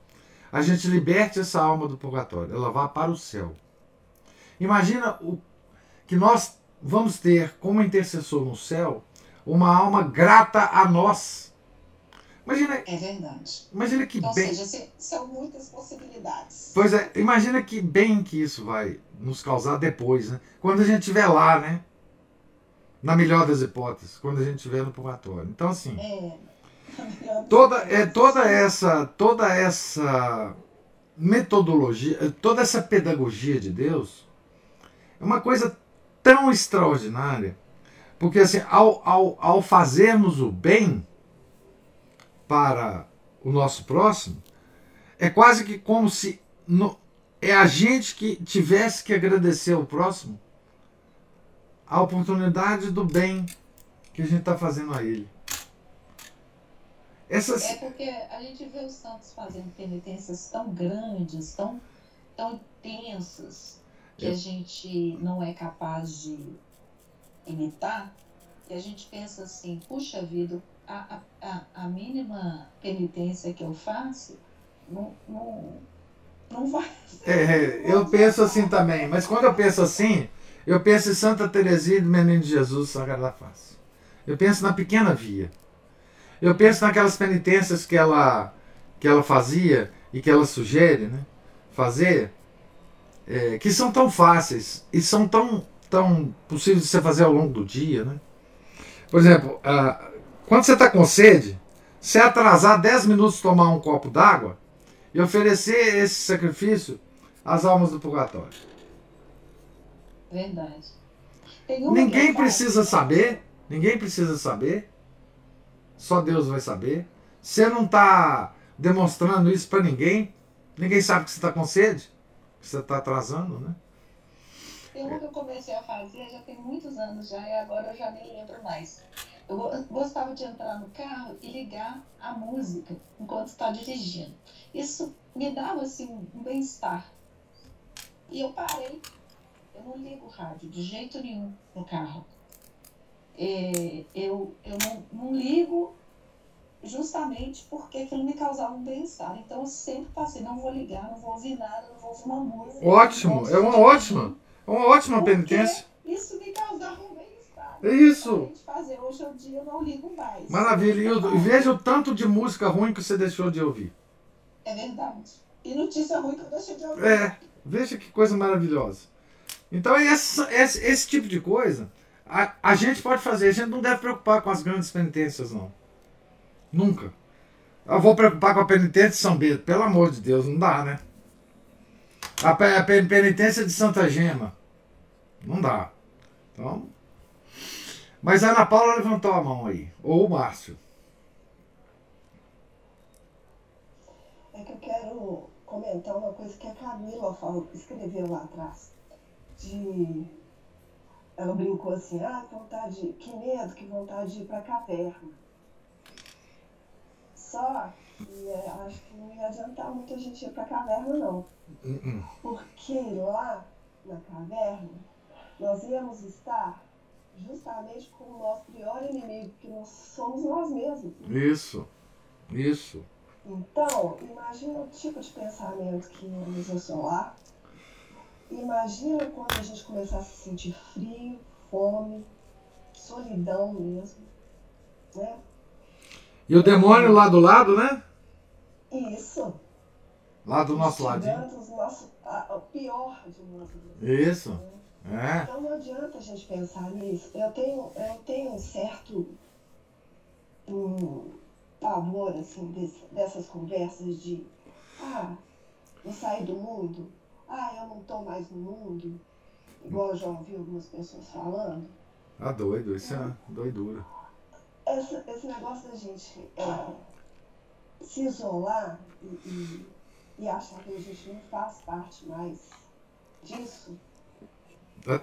a gente liberte essa alma do purgatório, ela vá para o céu. Imagina o, que nós vamos ter como intercessor no céu uma alma grata a nós. Imagina, é verdade. Imagina que Ou bem. seja, são muitas possibilidades. Pois é, imagina que bem que isso vai nos causar depois, né? Quando a gente estiver lá, né? Na melhor das hipóteses, quando a gente estiver no purgatório. Então, assim. É. Toda, é, toda essa toda essa metodologia, toda essa pedagogia de Deus é uma coisa tão extraordinária, porque assim, ao, ao, ao fazermos o bem para o nosso próximo, é quase que como se no, é a gente que tivesse que agradecer ao próximo a oportunidade do bem que a gente está fazendo a ele. Essas... É porque a gente vê os santos fazendo penitências tão grandes, tão, tão intensas, que a gente não é capaz de imitar, e a gente pensa assim, puxa vida, a, a, a mínima penitência que eu faço não, não, não vai. É, eu penso assim também, mas quando eu penso assim, eu penso em Santa Teresinha do Menino de Jesus Sagrada da Face. Eu penso na pequena via. Eu penso naquelas penitências que ela, que ela fazia e que ela sugere né, fazer, é, que são tão fáceis e são tão, tão possíveis de você fazer ao longo do dia. Né? Por exemplo, ah, quando você está com sede, se atrasar 10 minutos tomar um copo d'água e oferecer esse sacrifício às almas do purgatório. Verdade. Ninguém precisa saber, ninguém precisa saber, só Deus vai saber. Você não está demonstrando isso para ninguém, ninguém sabe que você está com sede você está atrasando, né? Tem uma que eu comecei a fazer já tem muitos anos já e agora eu já nem lembro mais. Eu gostava de entrar no carro e ligar a música enquanto está dirigindo. Isso me dava assim um bem-estar. E eu parei. Eu não ligo o rádio de jeito nenhum no carro. É, eu eu não, não ligo justamente porque aquilo me causava um bem-estar. Então eu sempre passei, não vou ligar, não vou ouvir nada, não vou ouvir uma música. Ótimo, é uma ótima, é uma ótima penitência. Isso me causava um bem-estar. É isso. Fazer. Hoje em dia eu não ligo mais. Maravilha. E veja o tanto de música ruim que você deixou de ouvir. É verdade. E notícia ruim que eu deixei de ouvir. É, veja que coisa maravilhosa. Então esse, esse, esse tipo de coisa a, a gente pode fazer. A gente não deve preocupar com as grandes penitências, não. Nunca. Eu vou preocupar com a penitência de São Bento. Pelo amor de Deus, não dá, né? A, a penitência de Santa Gema. Não dá. Então. Mas a Ana Paula levantou a mão aí. Ou o Márcio. É que eu quero comentar uma coisa que a Camila falou, escreveu lá atrás. De. Ela brincou assim, ah, vontade, que medo, que vontade de ir pra caverna. Só que é, acho que não ia adiantar muito a gente ir para a caverna, não. Uh-uh. Porque lá na caverna nós íamos estar justamente com o nosso pior inimigo, que nós somos nós mesmos. Isso, isso. Então, imagina o tipo de pensamento que nos assolar. Imagina quando a gente começar a se sentir frio, fome, solidão mesmo, né? E o demônio lá do lado, né? Isso. Lá do nosso a, o pior de nós. Isso. É. Então não adianta a gente pensar nisso. Eu tenho, eu tenho um certo um, pavor assim, desse, dessas conversas de ah, eu saí do mundo, ah, eu não estou mais no mundo, igual eu já ouvi algumas pessoas falando. Ah, doido, isso é doidura. É, esse, esse negócio da gente é, se isolar e, e, e achar que a gente não faz parte mais disso.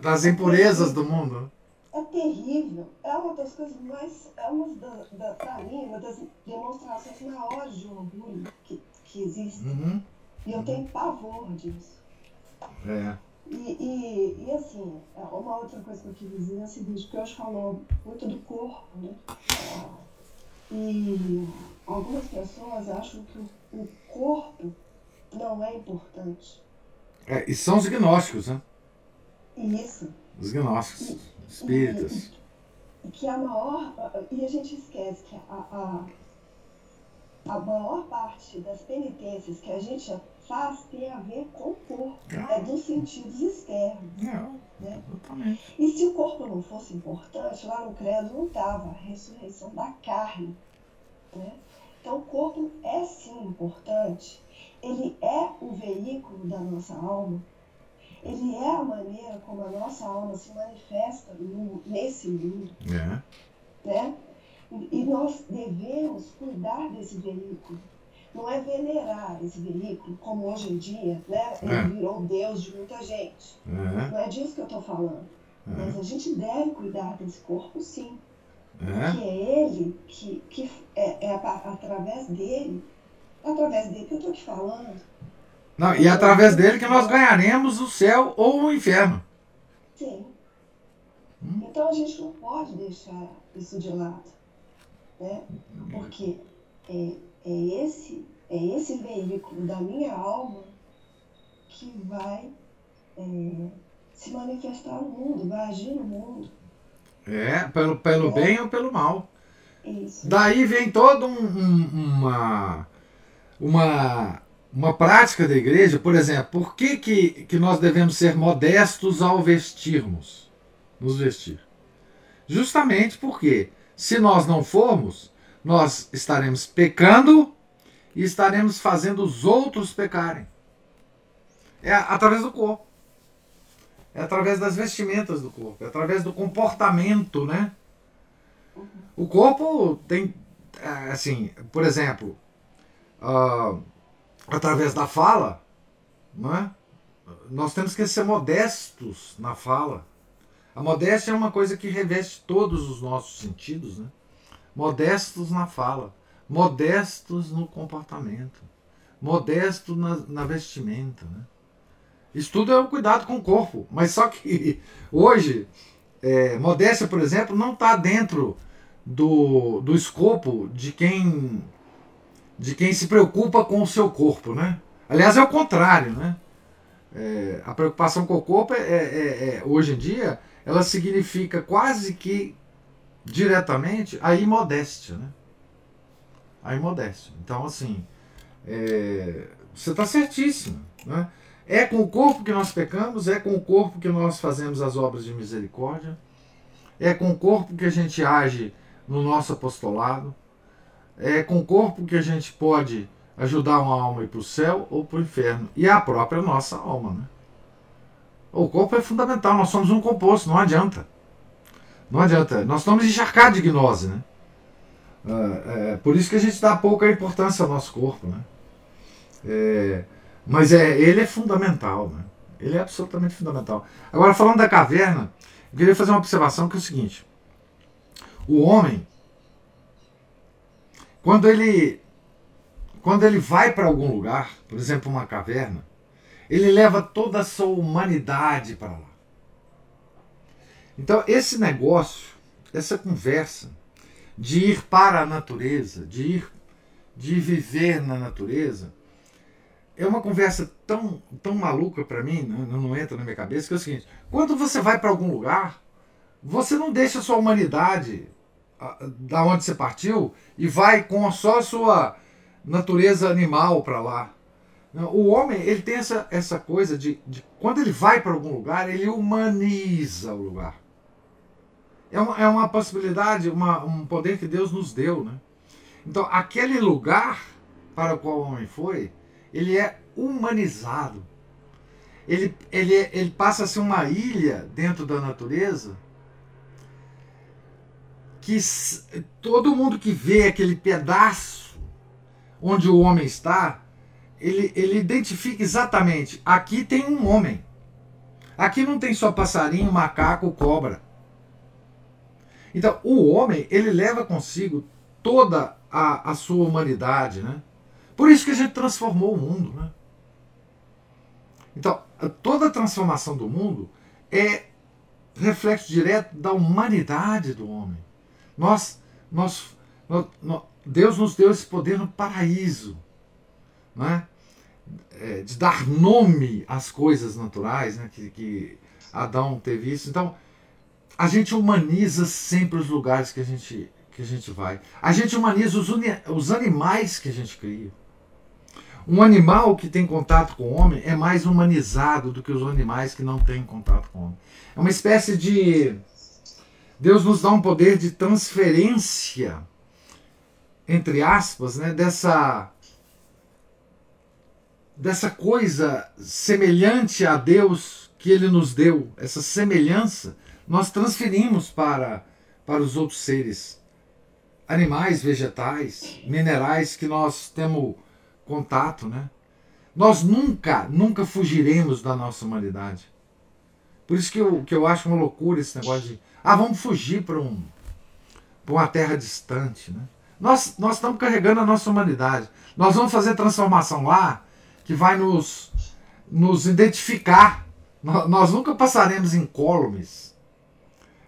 Das impurezas do mundo. É terrível. É uma das coisas mais. É uma das, da, pra mim, uma das demonstrações maiores de orgulho que, que existe. Uhum. E eu tenho pavor disso. É. E, e, e assim, é, uma outra coisa que eu queria dizer é o seguinte, porque hoje falou muito do corpo, né? E algumas pessoas acham que o, o corpo não é importante. É, e são os gnósticos, né? Isso. Os gnósticos, espíritas. E, que a maior. E a gente esquece que a, a, a maior parte das penitências que a gente faz tem a ver com o corpo. É dos sentidos externos. Não, né? exatamente. E se o corpo não fosse importante, lá no credo não estava a ressurreição da carne. Né? Então o corpo é sim importante. Ele é o veículo da nossa alma. Ele é a maneira como a nossa alma se manifesta no, nesse mundo. É. Né? E nós devemos cuidar desse veículo não é venerar esse veículo, como hoje em dia, né? Ele É. virou Deus de muita gente. É. Não é disso que eu estou falando. Mas a gente deve cuidar desse corpo, sim. É. Que é ele, que, que é, é através dele, através dele que eu estou te falando. Não, e é através dele que nós ganharemos o céu ou o inferno. Sim. Hum. Então a gente não pode deixar isso de lado. Né? Porque é, é, esse, é esse veículo da minha alma que vai é, se manifestar no mundo, vai agir no mundo. É, pelo, pelo bem ou pelo mal. Isso. Daí vem toda um- um- uma, uma, uma prática da igreja, por exemplo, por que, que, que nós devemos ser modestos ao vestirmos? Nos vestir. Justamente porque, se nós não formos, nós estaremos pecando e estaremos fazendo os outros pecarem. É através do corpo. É através das vestimentas do corpo, é através do comportamento, né? O corpo tem, é, assim, por exemplo, ah, através da fala, é? nós temos que ser modestos na fala. A modéstia é uma coisa que reveste todos os nossos sentidos, né? Modestos na fala, modestos no comportamento, modestos na, na vestimenta, né? Isso tudo é o cuidado com o corpo, mas só que hoje, é, modéstia, por exemplo, não está dentro do, do escopo de quem de quem se preocupa com o seu corpo, né? Aliás, é o contrário, né? É, a preocupação com o corpo é, é- é- hoje em dia ela significa quase que diretamente a imodéstia, né? A imodéstia. Então, assim, é, você está certíssimo, né? É com o corpo que nós pecamos, é com o corpo que nós fazemos as obras de misericórdia, é com o corpo que a gente age no nosso apostolado, é com o corpo que a gente pode ajudar uma alma a ir para o céu ou para o inferno, e é a própria nossa alma. Né? O corpo é fundamental, nós somos um composto, não adianta. Não adianta, nós estamos encharcados de gnose. Né? É, é, por isso que a gente dá pouca importância ao nosso corpo. Né? É, mas é, ele é fundamental, né? ele é absolutamente fundamental. Agora, falando da caverna, eu queria fazer uma observação que é o seguinte: o homem, quando ele, quando ele vai para algum lugar, por exemplo, uma caverna, ele leva toda a sua humanidade para lá. Então, esse negócio, essa conversa de ir para a natureza, de ir, de viver na natureza, é uma conversa tão, tão maluca para mim, não, não entra na minha cabeça, que é o seguinte: quando você vai para algum lugar, você não deixa a sua humanidade da onde você partiu e vai com só a sua natureza animal para lá. O homem ele tem essa, essa coisa de, de quando ele vai para algum lugar, ele humaniza o lugar. É uma, é uma possibilidade, uma, um poder que Deus nos deu. Né? Então, aquele lugar para o qual o homem foi, ele é humanizado. Ele, ele, ele passa a ser uma ilha dentro da natureza que todo mundo que vê aquele pedaço onde o homem está, ele, ele identifica exatamente: aqui tem um homem. Aqui não tem só passarinho, macaco, cobra. Então, o homem, ele leva consigo toda a, a sua humanidade, né? Por isso que a gente transformou o mundo, né? Então, toda a transformação do mundo é reflexo direto da humanidade do homem. Nós, nós, nós, Deus nos deu esse poder no paraíso, né? É, de dar nome às coisas naturais, né? que, que Adão teve isso. Então, a gente humaniza sempre os lugares que a gente, que a gente vai. A gente humaniza os, os animais que a gente cria. Um animal que tem contato com o homem é mais humanizado do que os animais que não têm contato com o homem. É uma espécie de. Deus nos dá um poder de transferência, entre aspas, né, dessa, dessa coisa semelhante a Deus que Ele nos deu, essa semelhança, nós transferimos para, para os outros seres, animais, vegetais, minerais que nós temos contato, né? Nós nunca, nunca fugiremos da nossa humanidade. Por isso que eu, que eu acho uma loucura esse negócio de, ah, vamos fugir para um, uma terra distante, né? Nós, nós estamos carregando a nossa humanidade. Nós vamos fazer transformação lá que vai nos, nos identificar. Nós, nunca passaremos incólumes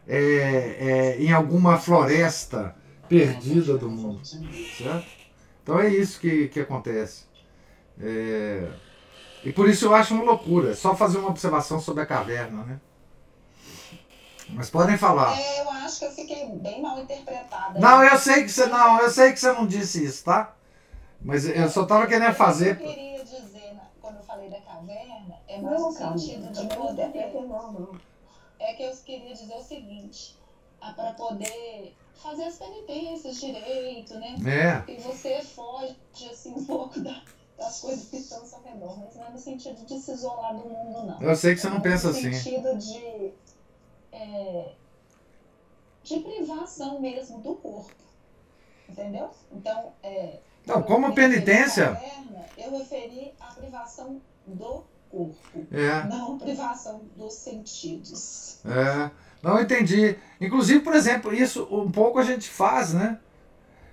é, é, em alguma floresta perdida do mundo. Certo? Então é isso que, que acontece. É... E por isso eu acho uma loucura. Só fazer uma observação sobre a caverna, né? Mas podem falar. É, eu acho que eu fiquei bem mal interpretada. Não, eu sei que você não, eu sei que você não disse isso, tá? Mas eu só estava querendo fazer. O que eu queria dizer quando eu falei da caverna é mais no sentido de poder. Não, não. É que eu queria dizer o seguinte, para poder fazer as penitências direito, né? É. E você foge assim um pouco da, das coisas que estão ao seu redor, mas não é no sentido de se isolar do mundo, não. Eu sei que você não é pensa assim. No sentido de, é, de privação mesmo do corpo, entendeu? Então, é, não, como penitência. Caverna, eu referi à privação do corpo, é. não privação dos sentidos. É. Não entendi. Inclusive, por exemplo, isso um pouco a gente faz, né?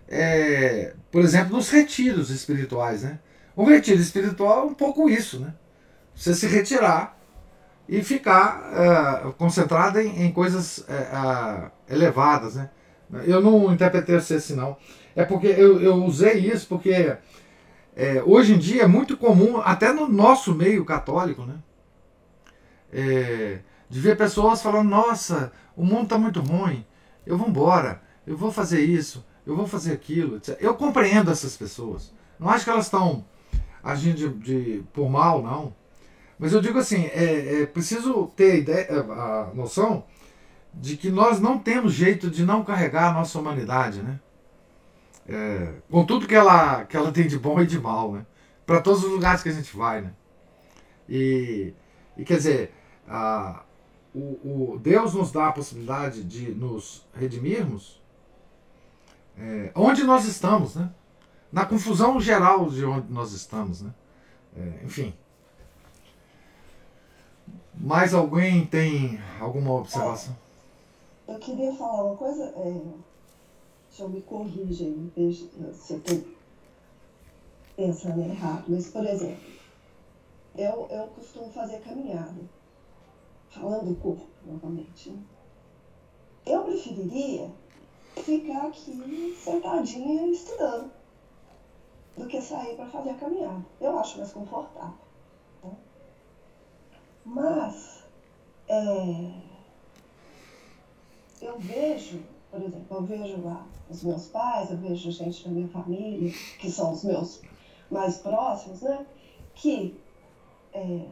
É, por exemplo, nos retiros espirituais, né? Um retiro espiritual é um pouco isso, né? Você se retirar e ficar uh, concentrado em, em coisas uh, uh, elevadas, né? Eu não interpretei assim, não. É porque eu, eu usei isso porque é, hoje em dia é muito comum, até no nosso meio católico, né? É, de ver pessoas falando: nossa, o mundo está muito ruim, eu vou embora, eu vou fazer isso, eu vou fazer aquilo. Eu compreendo essas pessoas. Não acho que elas estão agindo de, de, por mal, não. Mas eu digo assim: é, é preciso ter a, ideia, a noção de que nós não temos jeito de não carregar a nossa humanidade, né? É, com tudo que ela, que ela tem de bom e de mal, né? Para todos os lugares que a gente vai, né? E, e quer dizer, a, o, o Deus nos dá a possibilidade de nos redimirmos é, onde nós estamos, né? Na confusão geral de onde nós estamos, né? É, enfim. Mais alguém tem alguma observação? Eu queria falar uma coisa, é, deixa eu me corrigir, se eu estou pensando errado, mas por exemplo, eu, eu costumo fazer caminhada falando do corpo novamente, né? eu preferiria ficar aqui sentadinha estudando do que sair para fazer a caminhada. Eu acho mais confortável. Mas é, eu vejo, por exemplo, eu vejo lá os meus pais, eu vejo gente da minha família, que são os meus mais próximos, né? Que é,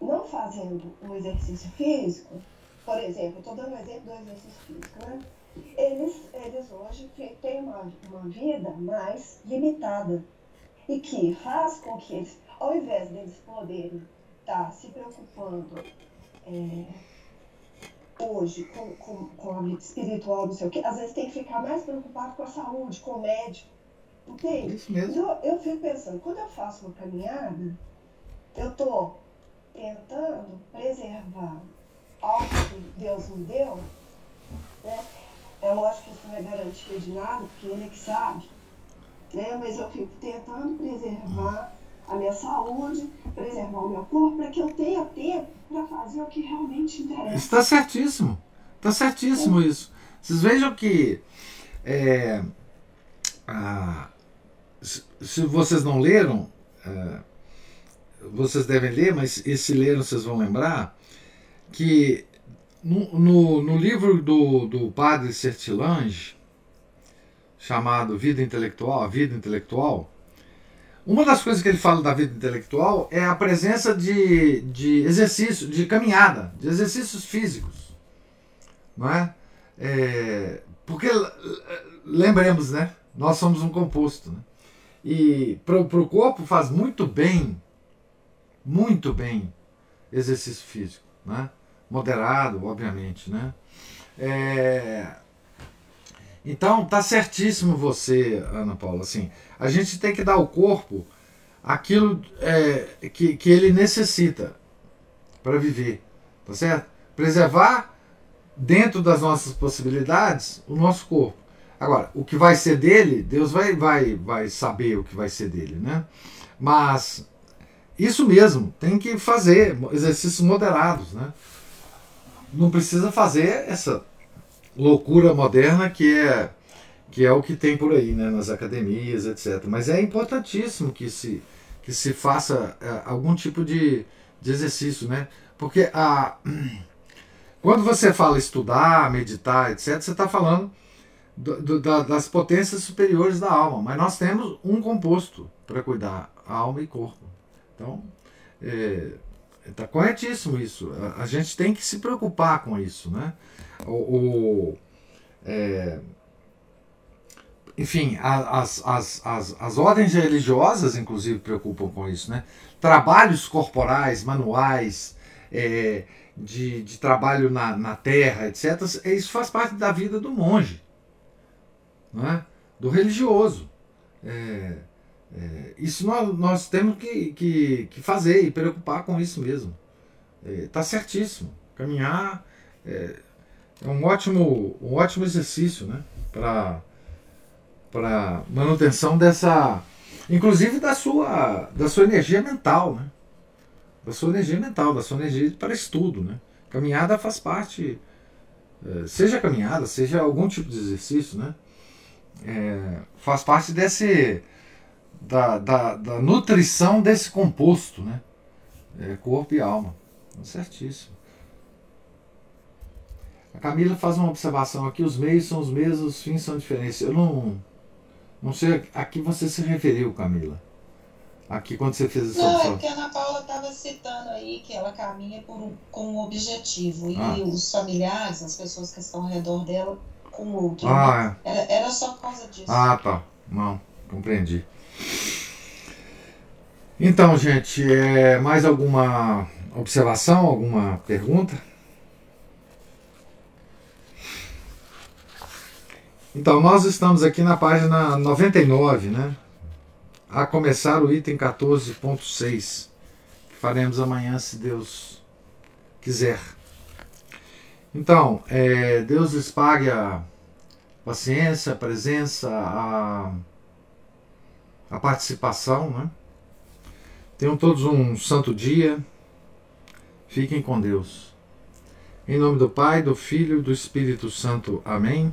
não fazendo um exercício físico, por exemplo, estou dando um exemplo do exercício físico, né? Eles, eles hoje têm uma, uma vida mais limitada e que faz com que eles, ao invés deles poderem estar tá se preocupando é, hoje com, com, com a vida espiritual, não sei o quê, às vezes tem que ficar mais preocupado com a saúde, com o médico. Entende? Isso mesmo. Então, eu fico pensando, quando eu faço uma caminhada, eu estou tentando preservar algo que Deus me deu, né? É lógico que isso não é garantia de nada, porque ele é que sabe, né? Mas eu fico tentando preservar a minha saúde, preservar o meu corpo, para que eu tenha tempo para fazer o que realmente interessa. Está certíssimo. Está certíssimo isso. Vocês vejam que é, a, se vocês não leram, é, vocês devem ler, mas e se leram vocês vão lembrar, que no, no, no livro do, do padre Sertilange, chamado Vida Intelectual, a Vida Intelectual, uma das coisas que ele fala da vida intelectual é a presença de, de exercício, de caminhada, de exercícios físicos. Não é? é porque, lembremos, né? Nós somos um composto. Né? E para o corpo faz muito bem, muito bem, exercício físico. Né? Moderado, obviamente. Né? É, então, tá certíssimo você, Ana Paula. Assim, a gente tem que dar ao corpo aquilo é, que, que ele necessita para viver, tá certo? Preservar dentro das nossas possibilidades o nosso corpo. Agora, o que vai ser dele, Deus vai, vai, vai saber o que vai ser dele, né? Mas isso mesmo, tem que fazer exercícios moderados, né? Não precisa fazer essa loucura moderna que é que é o que tem por aí, né, nas academias, etc. Mas é importantíssimo que se que se faça é, algum tipo de, de exercício, né? Porque a quando você fala estudar, meditar, etc, você está falando do, do, da, das potências superiores da alma. Mas nós temos um composto para cuidar, alma e corpo. Então, está é, corretíssimo isso. A, a, gente tem que se preocupar com isso, né? O, o é, enfim, as, as, as, as ordens religiosas, inclusive, preocupam com isso, né? Trabalhos corporais, manuais, é, de, de trabalho na, na terra, etc., isso faz parte da vida do monge, não é? do religioso. É, é, isso nós, nós temos que, que, que, fazer e preocupar com isso mesmo. Está é, certíssimo. Caminhar é, um ótimo, um ótimo exercício né? para manutenção dessa. Inclusive da sua, da sua energia mental. Né? Da sua energia mental, da sua energia para estudo. Né? Caminhada faz parte. É, seja caminhada, seja algum tipo de exercício, né? É, faz parte desse. Da, da, da, nutrição desse composto, né? É, corpo e alma. Certíssimo. A Camila faz uma observação aqui: os meios são os mesmos, os fins são diferentes. Eu não, não sei a que você se referiu, Camila. Aqui quando você fez essa Não, é porque a Ana Paula estava citando aí que ela caminha por com um objetivo e ah. os familiares, as pessoas que estão ao redor dela, com outro. Ah, né? era, era só por causa disso. Ah, tá. Não, compreendi. Então, gente, é, mais alguma observação, alguma pergunta? Então, nós estamos aqui na página 99, né? A começar o item 14.6, que faremos amanhã, se Deus quiser. Então, é, Deus lhes pague a paciência, a presença, a, a participação, né? Tenham todos um santo dia. Fiquem com Deus. Em nome do Pai, do Filho e do Espírito Santo. Amém.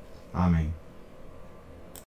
Amém.